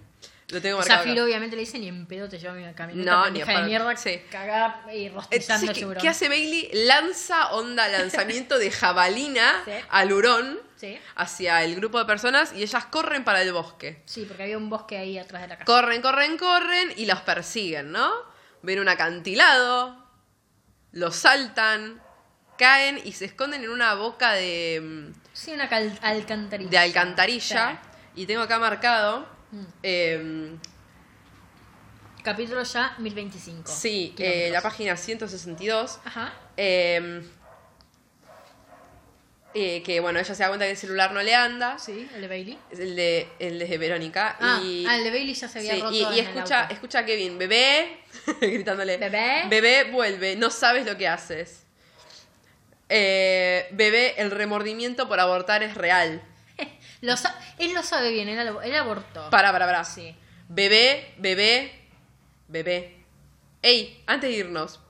lo tengo marcado. Acá. obviamente le dice ni en pedo te lleva mi camioneta No, ni de mierda Sí. cagada y rostizando Entonces, el ¿qué, seguro. qué hace Bailey? Lanza onda lanzamiento de jabalina Sí. al hurón Sí. hacia el grupo de personas y ellas corren para el bosque. Sí, porque había un bosque ahí atrás de la casa. Corren, corren, corren y los persiguen, ¿no? Ven un acantilado, los saltan, caen y se esconden en una boca de... mm, Sí, una alcantarilla. de alcantarilla. Y tengo acá marcado. Mm. eh, Sí. Capítulo ya 1025. sí, eh, la página 162. Ajá. eh, eh, que bueno, ella se da cuenta que el celular no le anda. Sí, el de Bailey. El de, el de Verónica. Ah, y, ah, el de Bailey ya se había sí, roto. y, y escucha, escucha a Kevin, bebé, gritándole. Bebé. Bebé, vuelve, no sabes lo que haces. Eh, bebé, el remordimiento por abortar es real. Lo él lo sabe bien, él, abortó. Para, para, para. Sí. Bebé, bebé, bebé. Ey, antes de irnos,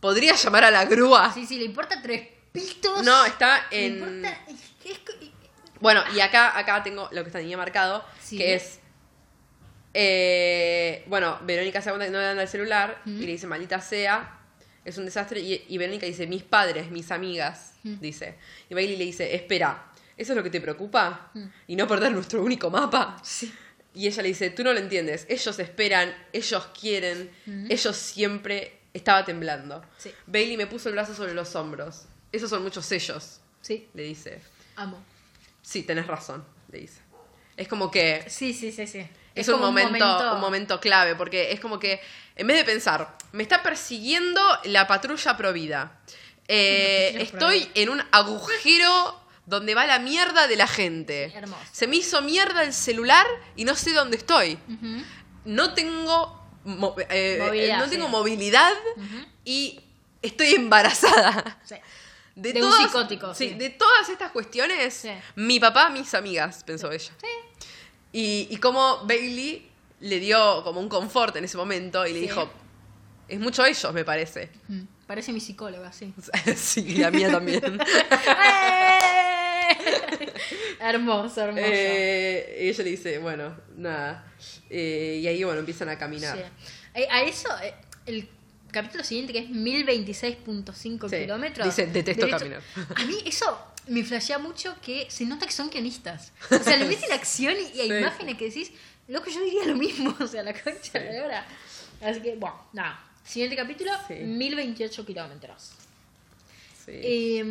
¿podría llamar a la grúa? Sí, sí, le importa tres pitos. No, está Le en... importa- es- es- Bueno, y acá, acá tengo lo que está tenía marcado, Sí. que es... eh, bueno, Verónica se no le anda el celular y le dice, maldita sea, es un desastre. Y, y Verónica dice, mis padres, mis amigas, dice. Y Bailey le dice, espera, ¿eso es lo que te preocupa? ¿Y no perder nuestro único mapa? Sí. Y ella le dice, tú no lo entiendes, ellos esperan, ellos quieren, ellos siempre... Estaba temblando. Sí. Bailey me puso el brazo sobre los hombros. Esos son muchos sellos, Sí, le dice. amo. Sí, tenés razón, le dice. Es como que Sí, sí, sí, sí. es, un, momento, un momento clave, porque es como que, en vez de pensar, me está persiguiendo la patrulla Provida. Eh, estoy en un agujero donde va la mierda de la gente. Hermoso. Se me hizo mierda el celular y no sé dónde estoy. No tengo mo- eh, Movilidad, no sí. tengo movilidad y estoy embarazada. Sí. De, De un psicótico, sí. De todas estas cuestiones, mi papá, mis amigas, pensó ella. Sí. Y, y como Bailey le dio como un confort en ese momento y le dijo, es mucho ellos, me parece. Parece mi psicóloga, sí. sí, la mía también. hermoso, hermoso. Eh, y ella le dice, bueno, nada. Eh, y ahí, bueno, empiezan a caminar. Sí. Eh, A eso, eh, el capítulo siguiente, que es 1026.5 Sí. kilómetros. Dice, detesto derecho- caminar. A mí eso me flashea mucho que se nota que son guionistas. O sea, le meten acción y, hay Sí. imágenes que decís, loco, yo diría lo mismo. O sea, la concha de hora. Así que, bueno, nada. Siguiente capítulo, Sí. 1028 kilómetros. Eh,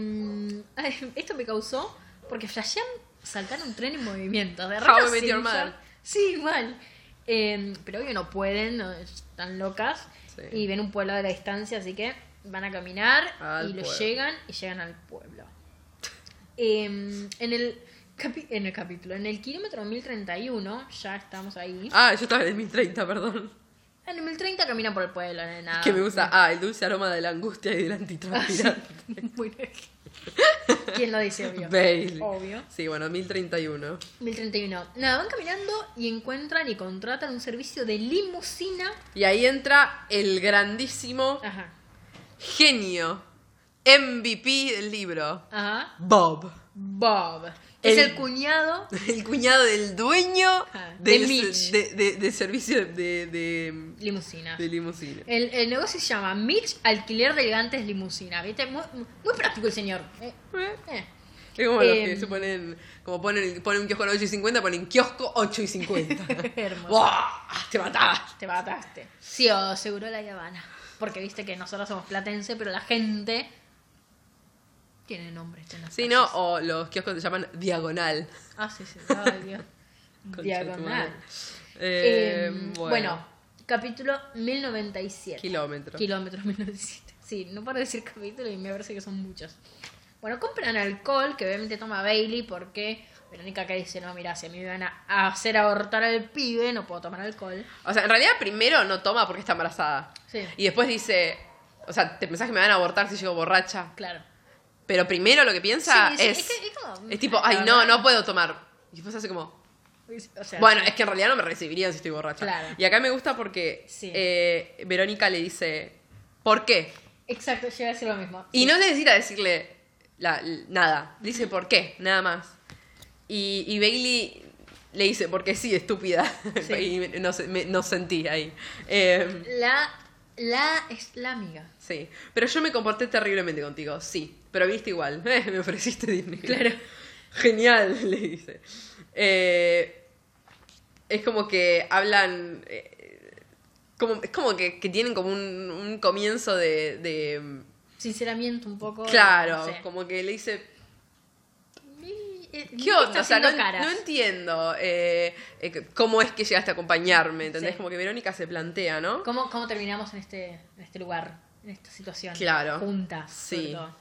esto me causó porque flashean saltar un tren en movimiento. De How I Met. Sí, mal. Eh, pero obvio no pueden, están locas. Sí. Y ven un pueblo de la distancia, así que van a caminar Al y lo llegan y llegan al pueblo. Eh, en, el en el capítulo, en el kilómetro 1031, ya estamos ahí. Ah, yo estaba en el 1030, perdón. En el 1030 caminan por el pueblo, nada. que me gusta. Ah, el dulce aroma de la angustia y del antitranspirante. Muy bien. ¿Quién lo dice, obvio? Bailey. Obvio. Sí, bueno, 1031. 1031. Nada, van caminando y encuentran y contratan un servicio de limusina. Y ahí entra el grandísimo Ajá. genio, MVP del libro, Ajá. Bob. Bob. Es El- el cuñado. El cuñado del dueño Ajá, del de Mitch. de, de- de servicio de, de, Limusina. de limusina. El, el negocio se llama Mitch Alquiler de Elegantes Limusina. ¿Viste? Muy, muy práctico el señor. Eh, Eh, eh. Es como los Em. que se ponen, como ponen, ponen un kiosco a 8 y 50, ponen kiosco 8 y 50. Hermoso. ¡Buah! Te matás. Te mataste. Sí, o seguro la Habana. Porque viste que nosotros somos platense, pero la gente tiene nombres. las Sí, ¿no? O los kioscos se llaman diagonal. Ah, sí, sí. Ay, Dios. Diagonal. Eh, Eh, bueno, bueno. capítulo 1097. kilómetros. Kilómetros 1097. Sí, no paro de decir capítulo y me parece que son muchos. Bueno, compran alcohol, que obviamente toma Bailey porque Verónica acá dice, no, mira, si a mí me van a hacer abortar al pibe, no puedo tomar alcohol. O sea, en realidad primero no toma porque está embarazada. Sí. Y después dice, o sea, te pensás que me van a abortar si llego borracha. Claro. Pero primero lo que piensa Sí, sí, es, es que- es como- es tipo, ay, no, no puedo tomar. Y después hace como, O sea, bueno, sí. es que en realidad no me recibirían si estoy borracha. Claro. Y acá me gusta porque eh, Verónica le dice, ¿por qué? Exacto, yo iba a decir lo mismo. Y no necesita decirle la- nada. Dice, ¿por qué? Nada más. Y, y Bailey le dice, porque sí, estúpida. Y me- no, sé, me- sentí ahí. Eh, La, la es la amiga. sí. Pero yo me comporté terriblemente contigo, sí. Pero viniste igual. Eh, me ofreciste Disney. Claro. Genial, le dice. Eh, es como que hablan. eh, como, es como que, que tienen como un, un comienzo de. de- Sinceramiento un poco. claro, no sé. como que le dice. ¿Qué onda? O sea, no, entiendo eh, cómo es que llegaste a acompañarme, ¿entendés? Sí. Como que Verónica se plantea, ¿no? ¿Cómo, ¿Cómo terminamos en este, en este lugar, en esta situación? Claro. Juntas. Sí. todo.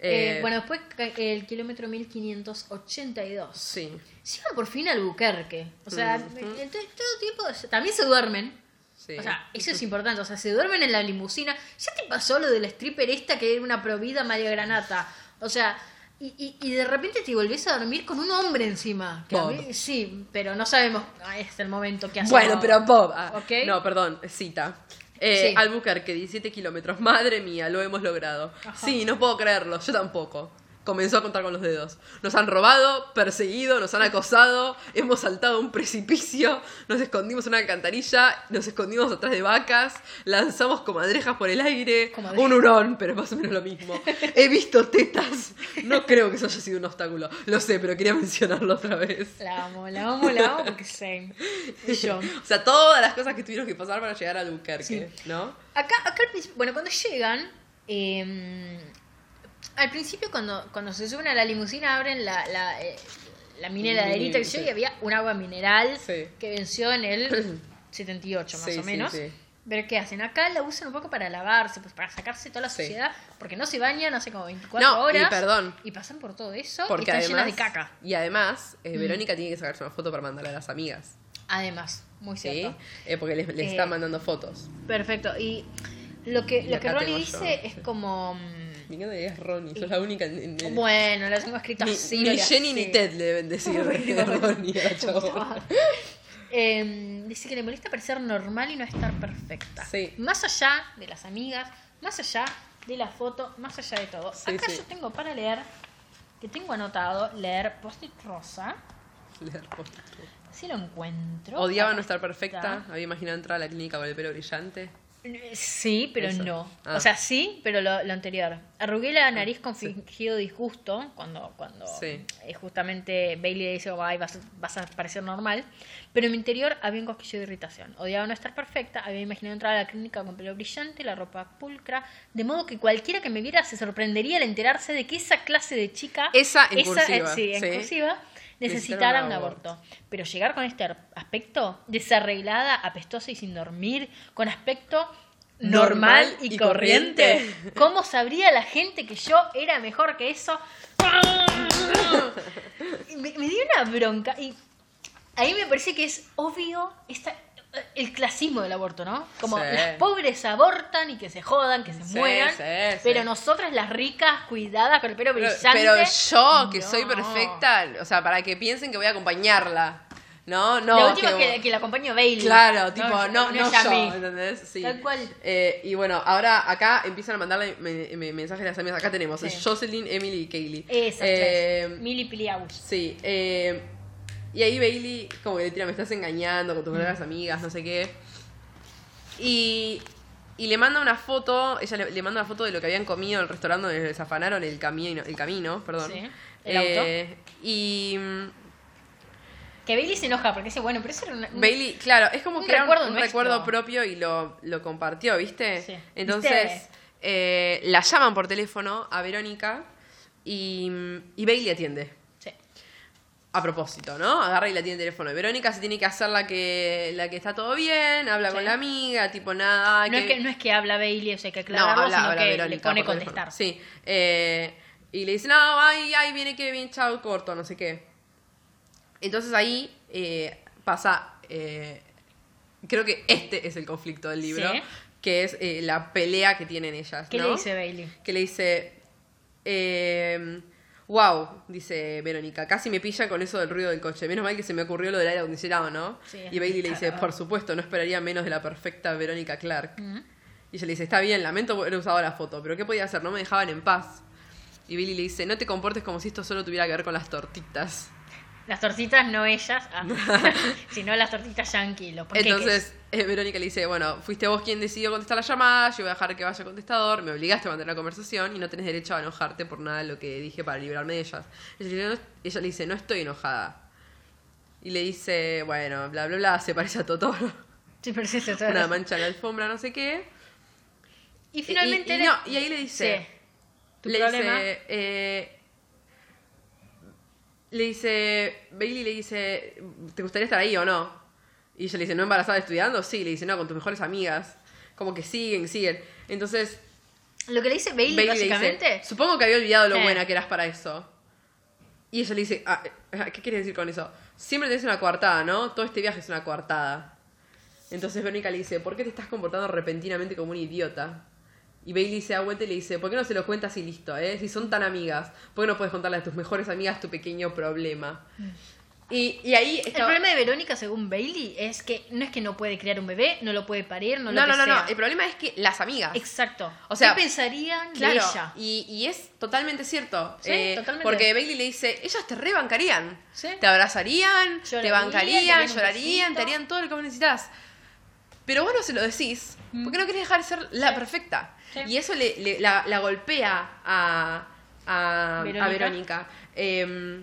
Eh, Eh, bueno, después el kilómetro 1582. Sí. Llegan por fin al Buquerque. O sea, to- todo tiempo. También se duermen. sí. O sea, eso es importante. O sea, se duermen en la limusina. Ya te pasó lo de la stripper esta que era una provida María Granata. O sea, y, y, y de repente te volvés a dormir con un hombre encima. Que a Bob. mí- sí, pero no sabemos. ah, Es el momento que hace. Bueno, pero Bob. ah, ¿Ok? No, perdón, cita. Eh, Sí. Albuquerque, 17 kilómetros. Madre mía, lo hemos logrado. Ajá. Sí, no puedo creerlo, yo tampoco. Comenzó a contar con los dedos. Nos han robado, perseguido, nos han acosado, hemos saltado un precipicio, nos escondimos en una alcantarilla, nos escondimos atrás de vacas, lanzamos comadrejas por el aire, un hurón, pero es más o menos lo mismo. He visto tetas, no creo que eso haya sido un obstáculo. Lo sé, pero quería mencionarlo otra vez. La amo, la amo, la amo porque same. Yo. O sea, todas las cosas que tuvieron que pasar para llegar a Sí. ¿no? Acá, acá bueno, cuando llegan, eh, al principio cuando, cuando se suben a la limusina abren la, la, eh, la mini heladerita que Sí. yo y había un agua mineral Sí. que venció en el 78 más Sí, o menos. Pero ¿qué hacen? Acá la usan un poco para lavarse, pues para sacarse toda la suciedad, porque no se bañan hace como 24 No, y horas. perdón. Y pasan por todo eso Porque y están además, llenas de caca. Y además, eh, Mm. Verónica tiene que sacarse una foto para mandarle a las amigas. Además, muy cierto. Eh, porque les, les Eh, están mandando fotos. Perfecto. Y lo que, Y lo que Ronnie yo. dice es como... Me encanta que es Ronnie, sos la única en, en- en- Bueno, lo tengo escrito ni, así. ni Jenny ni Ted le deben decir de Ronnie a. Eh, dice que le molesta parecer normal y no estar perfecta. Sí. Más allá de las amigas, más allá de la foto, más allá de todo. Sí, Acá sí. yo tengo para leer, que tengo anotado, leer post-it rosa. Leer post. Si lo encuentro. Odiaba no estar perfecta. Había imaginado entrar a la clínica con el pelo brillante. Eh, Sí, pero Eso. no. Ah. O sea, sí, pero lo, lo anterior. Arrugué la nariz con fingido disgusto cuando, cuando Sí. eh, justamente Bailey le dice, "Oh, ay, vas, a- vas a parecer normal. Pero en mi interior había un cosquillo de irritación. Odiaba no estar perfecta, había imaginado entrar a la clínica con pelo brillante, la ropa pulcra, de modo que cualquiera que me viera se sorprendería al enterarse de que esa clase de chica, Esa en eh, sí, en sí. cursiva, necesitara un aborto. Pero llegar con este aspecto, desarreglada, apestosa y sin dormir, con aspecto normal, Normal y, y corriente. corriente. ¿Cómo sabría la gente que yo era mejor que eso? Me, me dio una bronca y ahí me parece que es obvio esta, el clasismo del aborto, ¿no? Como Sí. las pobres abortan y que se jodan, que se Sí, mueran, sí, pero nosotras las ricas, cuidadas, con el pelo Pero, brillante. pero yo, que no. soy perfecta, o sea, para que piensen que voy a acompañarla. No, no. la última que- que, que la acompañó Bailey. Claro, tipo, no, no, a yo. ¿entendés? Sí. Tal cual. Eh, y bueno, ahora acá empiezan a mandarle me- me- mensajes a las amigas. Acá tenemos Sí. Jocelyn, Emily y Kaylee. Esas Eh. Millie Piliaus. Sí, eh, y ahí Bailey como que le tira, me estás engañando con tus Mm. verdaderas amigas, no sé qué. Y, y le manda una foto, ella le, le manda una foto de lo que habían comido en el restaurante donde les afanaron el camino, el camino, perdón. Sí, el Eh, Y mm, Que Bailey se enoja porque dice, bueno, pero eso era una- un- Bailey, claro, es como Un que era un, recuerdo un recuerdo propio y lo, lo compartió, ¿viste? Sí. Entonces, eh, la llaman por teléfono a Verónica y, y Bailey atiende. Sí. A propósito, ¿no? Agarra y la tiene el teléfono. Y Verónica se tiene que hacer la que, la que está todo bien, habla Sí. con la amiga, tipo nada. No, es que, no es que habla Bailey, o sea, que No, aclararlo, habla, sino habla que Verónica le pone contestar. Sí. eh, y le dice, no, ay, ay, viene Kevin, chao, corto, no sé qué. Entonces ahí eh, pasa, eh, creo que este es el conflicto del libro, Sí. que es eh, la pelea que tienen ellas. ¿Qué ¿no? le dice Bailey? que le dice, eh, wow, dice Verónica, casi me pilla con eso del ruido del coche. Menos mal que se me ocurrió lo del aire acondicionado, ¿no? Sí, y Bailey le dice, por supuesto, no esperaría menos de la perfecta Verónica Clark. Mm. Y ella le dice, está bien, lamento haber usado la foto, pero ¿qué podía hacer? No me dejaban en paz. Y Billy le dice, no te comportes como si esto solo tuviera que ver con las tortitas. Las tortitas no ellas, ah, sino las tortitas yankee, los panqueques. Entonces eh, Verónica le dice, bueno, fuiste vos quien decidió contestar la llamada, yo voy a dejar que vaya contestador, me obligaste a mantener la conversación y no tenés derecho a enojarte por nada de lo que dije para librarme de ellas. Ella, le dice, "No- ella le dice, no estoy enojada. Y le dice, bueno, bla, bla, bla, se parece a Totoro. Pero sí, sí, sí. Una mancha en la alfombra, no sé qué. Y finalmente... Y- y le- no, y ahí le dice, Sí. ¿Tu le problema? dice, eh, le dice, Bailey le dice, ¿te gustaría estar ahí o no? Y ella le dice, ¿no embarazada estudiando? Sí, le dice, no, con tus mejores amigas. Como que siguen, siguen. Entonces, Lo que le dice Bailey, Bailey le dice, básicamente. supongo que había olvidado lo Eh. buena que eras para eso. Y ella le dice, ah, eh, ¿qué quiere decir con eso? Siempre tenés una coartada, ¿no? Todo este viaje es una coartada. Entonces Verónica le dice, ¿por qué te estás comportando repentinamente como un idiota? Y Bailey se da vuelta y le dice, ¿por qué no se lo cuentas y listo, eh? Si son tan amigas, ¿por qué no puedes contarle a tus mejores amigas tu pequeño problema? Y, y ahí El problema de Verónica, según Bailey, es que no es que no puede criar un bebé, no lo puede parir, no, No, lo no, que no, no, sea. el problema es que las amigas. Exacto. O sea, ¿Qué pensarían Claro, de ella? Y, y es totalmente cierto. Sí, Eh, totalmente. Porque Bailey le dice, ellas te rebancarían. Sí. Te abrazarían, te Llorarían, te bancarían, un llorarían, te harían todo lo que vos necesitas. Pero vos no se lo decís, Mm. porque no querés dejar de ser la perfecta. Sí. Y eso le, le- la, la golpea a, a a Verónica. Verónica. Eh,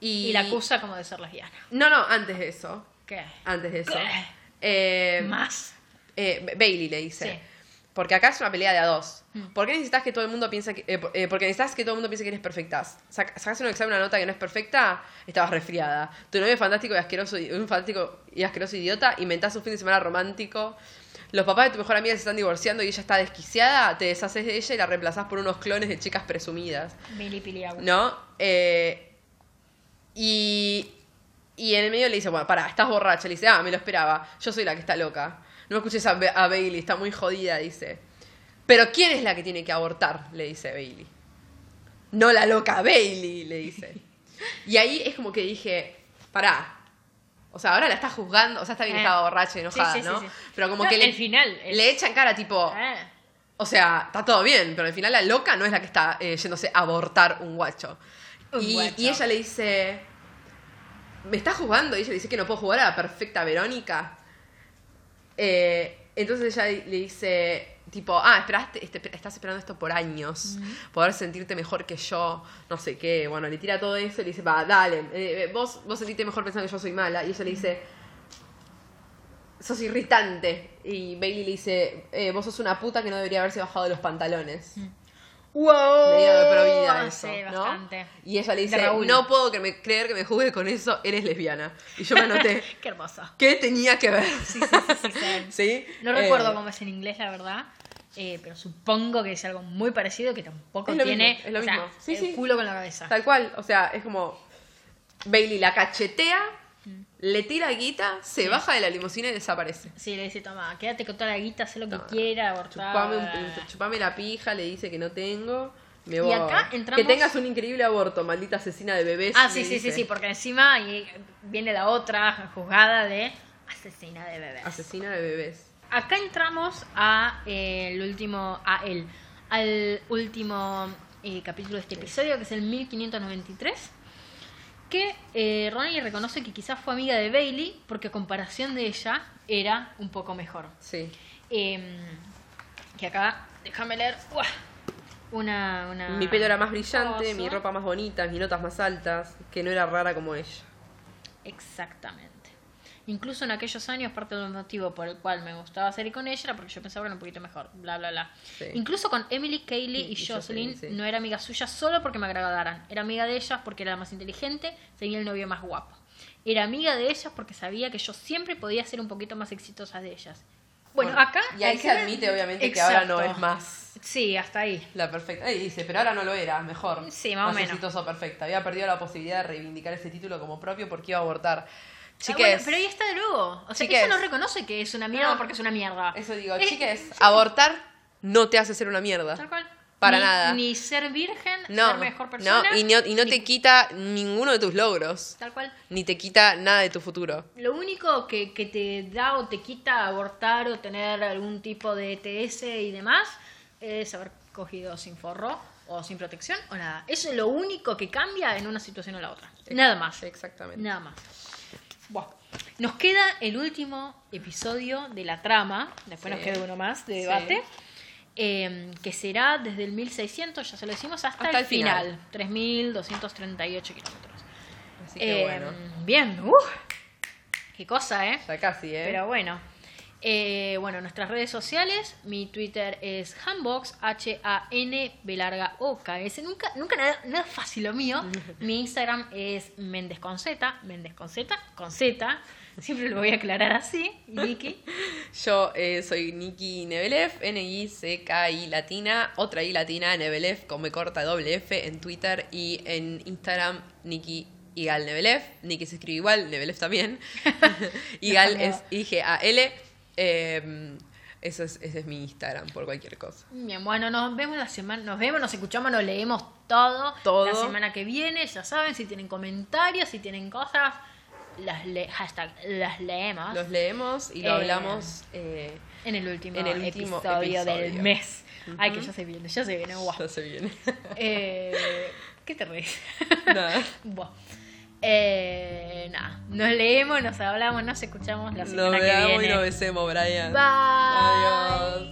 y, Y la acusa como de ser lesbiana. No, no, antes de eso. ¿Qué? Antes de eso. ¿Qué? Eh, Más. eh, Bailey le dice. Sí. Porque acá es una pelea de a dos. Mm. ¿Por qué necesitas que todo el mundo piense que, eh, eh, porque necesitas que todo el mundo piense que eres perfecta? Sac- sacas un examen una nota que no es perfecta, estabas resfriada. Tu novio es fantástico y asqueroso, un fantástico y asqueroso idiota, inventás un fin de semana romántico. Los papás de tu mejor amiga se están divorciando y ella está desquiciada, te deshaces de ella y la reemplazás por unos clones de chicas presumidas. ¿No? Eh, y, y en el medio le dice, bueno, pará, estás borracha. Le dice, ah, me lo esperaba. Yo soy la que está loca. No escuches a, a Bailey, está muy jodida, dice. Pero ¿quién es la que tiene que abortar? Le dice Bailey. No la loca Bailey, le dice. Y ahí es como que dije, pará. O sea, ahora la está juzgando. O sea, está bien Eh. estaba borracha y enojada, Sí, ¿no? sí. Pero como No, que le, el final, el- le echan cara tipo... Eh. O sea, está todo bien, pero al final la loca no es la que está eh, yéndose a abortar un guacho. Un y, guacho. y ella le dice, ¿me estás jugando? Y ella le dice que no puedo jugar a la perfecta Verónica. Eh, entonces ella le dice, tipo, ah, esperaste, este- estás esperando esto por años, poder sentirte mejor que yo, no sé qué. Bueno, le tira todo eso y le dice, va, dale, eh, vos, vos sentiste mejor pensando que yo soy mala. Y ella le dice, sos irritante. Y Bailey le dice, eh, vos sos una puta que no debería haberse bajado de los pantalones. ¡Wow! Medio de eso, Oh, Sí, ¿no? bastante. Y ella le dice, Raúl. no puedo que me, creer que me juzgue con eso, eres lesbiana. Y yo me anoté, Qué hermoso. ¿qué tenía que ver? Sí, sí, sí, sí, sí. ¿Sí? No Eh, recuerdo cómo es en inglés, la verdad. eh, pero supongo que es algo muy parecido que tampoco Es lo tiene mismo, es lo o sea, mismo. Sí, el sí. culo con la cabeza. Tal cual, o sea, es como Bailey la cachetea, le tira guita, se Sí. baja de la limusina y desaparece. Sí, le dice, toma, quédate con toda la guita, haz lo que quiera, abortar. Chupame, un- chupame la pija, le dice que no tengo. Me voy. acá entramos- Que tengas un increíble aborto, maldita asesina de bebés. Ah, sí, sí, sí, dice. sí, porque encima viene la otra juzgada de asesina de bebés. Asesina de bebés. Acá entramos a eh, el último, a él, al último eh, capítulo de este episodio, que es el 1593, que eh, Ronnie reconoce que quizás fue amiga de Bailey, porque a comparación de ella era un poco mejor. Sí. Em, que acá, déjame leer, ¡uah! una, una... Mi pelo era más brillante, cosa. mi ropa más bonita, mis notas más altas, que no era rara como ella. Exactamente. Incluso en aquellos años, parte del motivo por el cual me gustaba salir con ella era porque yo pensaba que era un poquito mejor, bla, bla, bla. Sí. Incluso con Emily, Kaylee y, Y- Jocelyn, no era amiga suya solo porque me agradaran. Era amiga de ellas porque era la más inteligente, tenía el novio más guapo. Era amiga de ellas porque sabía que yo siempre podía ser un poquito más exitosa de ellas. Bueno, acá... Y ahí se admite, obviamente, que ahora no es más Sí, hasta ahí. la perfecta. Y dice, pero ahora no lo era, mejor. Sí, más o menos. exitoso, perfecta. Había perdido la posibilidad de reivindicar ese título como propio porque iba a abortar. Ah, Chiques, bueno, pero ahí está de nuevo. O sea, Chiques. ella no reconoce que es una mierda No. porque es una mierda. eso digo, Eh, chiques, abortar no te hace ser una mierda. Tal cual. Para Ni- nada. Ni ser virgen, No, ser mejor persona. no, y no, y no ni- te quita ninguno de tus logros, Tal cual. ni te quita nada de tu futuro. Lo único que, que te da o te quita abortar o tener algún tipo de ETS y demás es haber cogido sin forro o sin protección o nada. Eso es lo único que cambia en una situación o la otra. Nada más. Exactamente. Nada más. Buah. Nos queda el último episodio de la trama, después Sí. nos queda uno más de Sí. debate, eh, que será desde el 1600, ya se lo decimos, hasta, Hasta el el final. final, 3238 kilómetros. Así que Eh, bueno, Bien, uh, qué cosa, ¿eh? ya casi, ¿eh? Pero bueno. Eh, bueno, nuestras redes sociales, mi Twitter es Hanbox, H-A-N, B larga O K S. Nunca, nunca nada, nada fácil lo mío. Mi Instagram es Méndez con Z, Méndez con Z, con Z. Siempre lo voy a aclarar así. ¿Y Nikki? Yo eh, soy Nikki Nebelev, N-I-C-K-I latina, otra I latina, Nebelev, con me corta doble F en Twitter y en Instagram, Nikki Igal Nebelev. Nikki se escribe igual, Nebelev también. Igal es I-G-A-L. Eh, eso es, ese es mi Instagram por cualquier cosa. Bien, bueno, nos vemos la semana, nos vemos, nos escuchamos, nos leemos todo, Todo. la semana que viene, ya saben, si tienen comentarios, si tienen cosas, las le hashtag las leemos Los leemos y lo Eh, hablamos. eh, en el último, en el último episodio, del mes. Ay, que ya se viene, ya se viene, guau. ya se viene. Eh, ¿Qué te reís? Nada. Buah. Eh, nada, nos leemos, nos hablamos, nos escuchamos la semana Nos que veamos viene. y nos besemos, Brian. Bye. Adiós.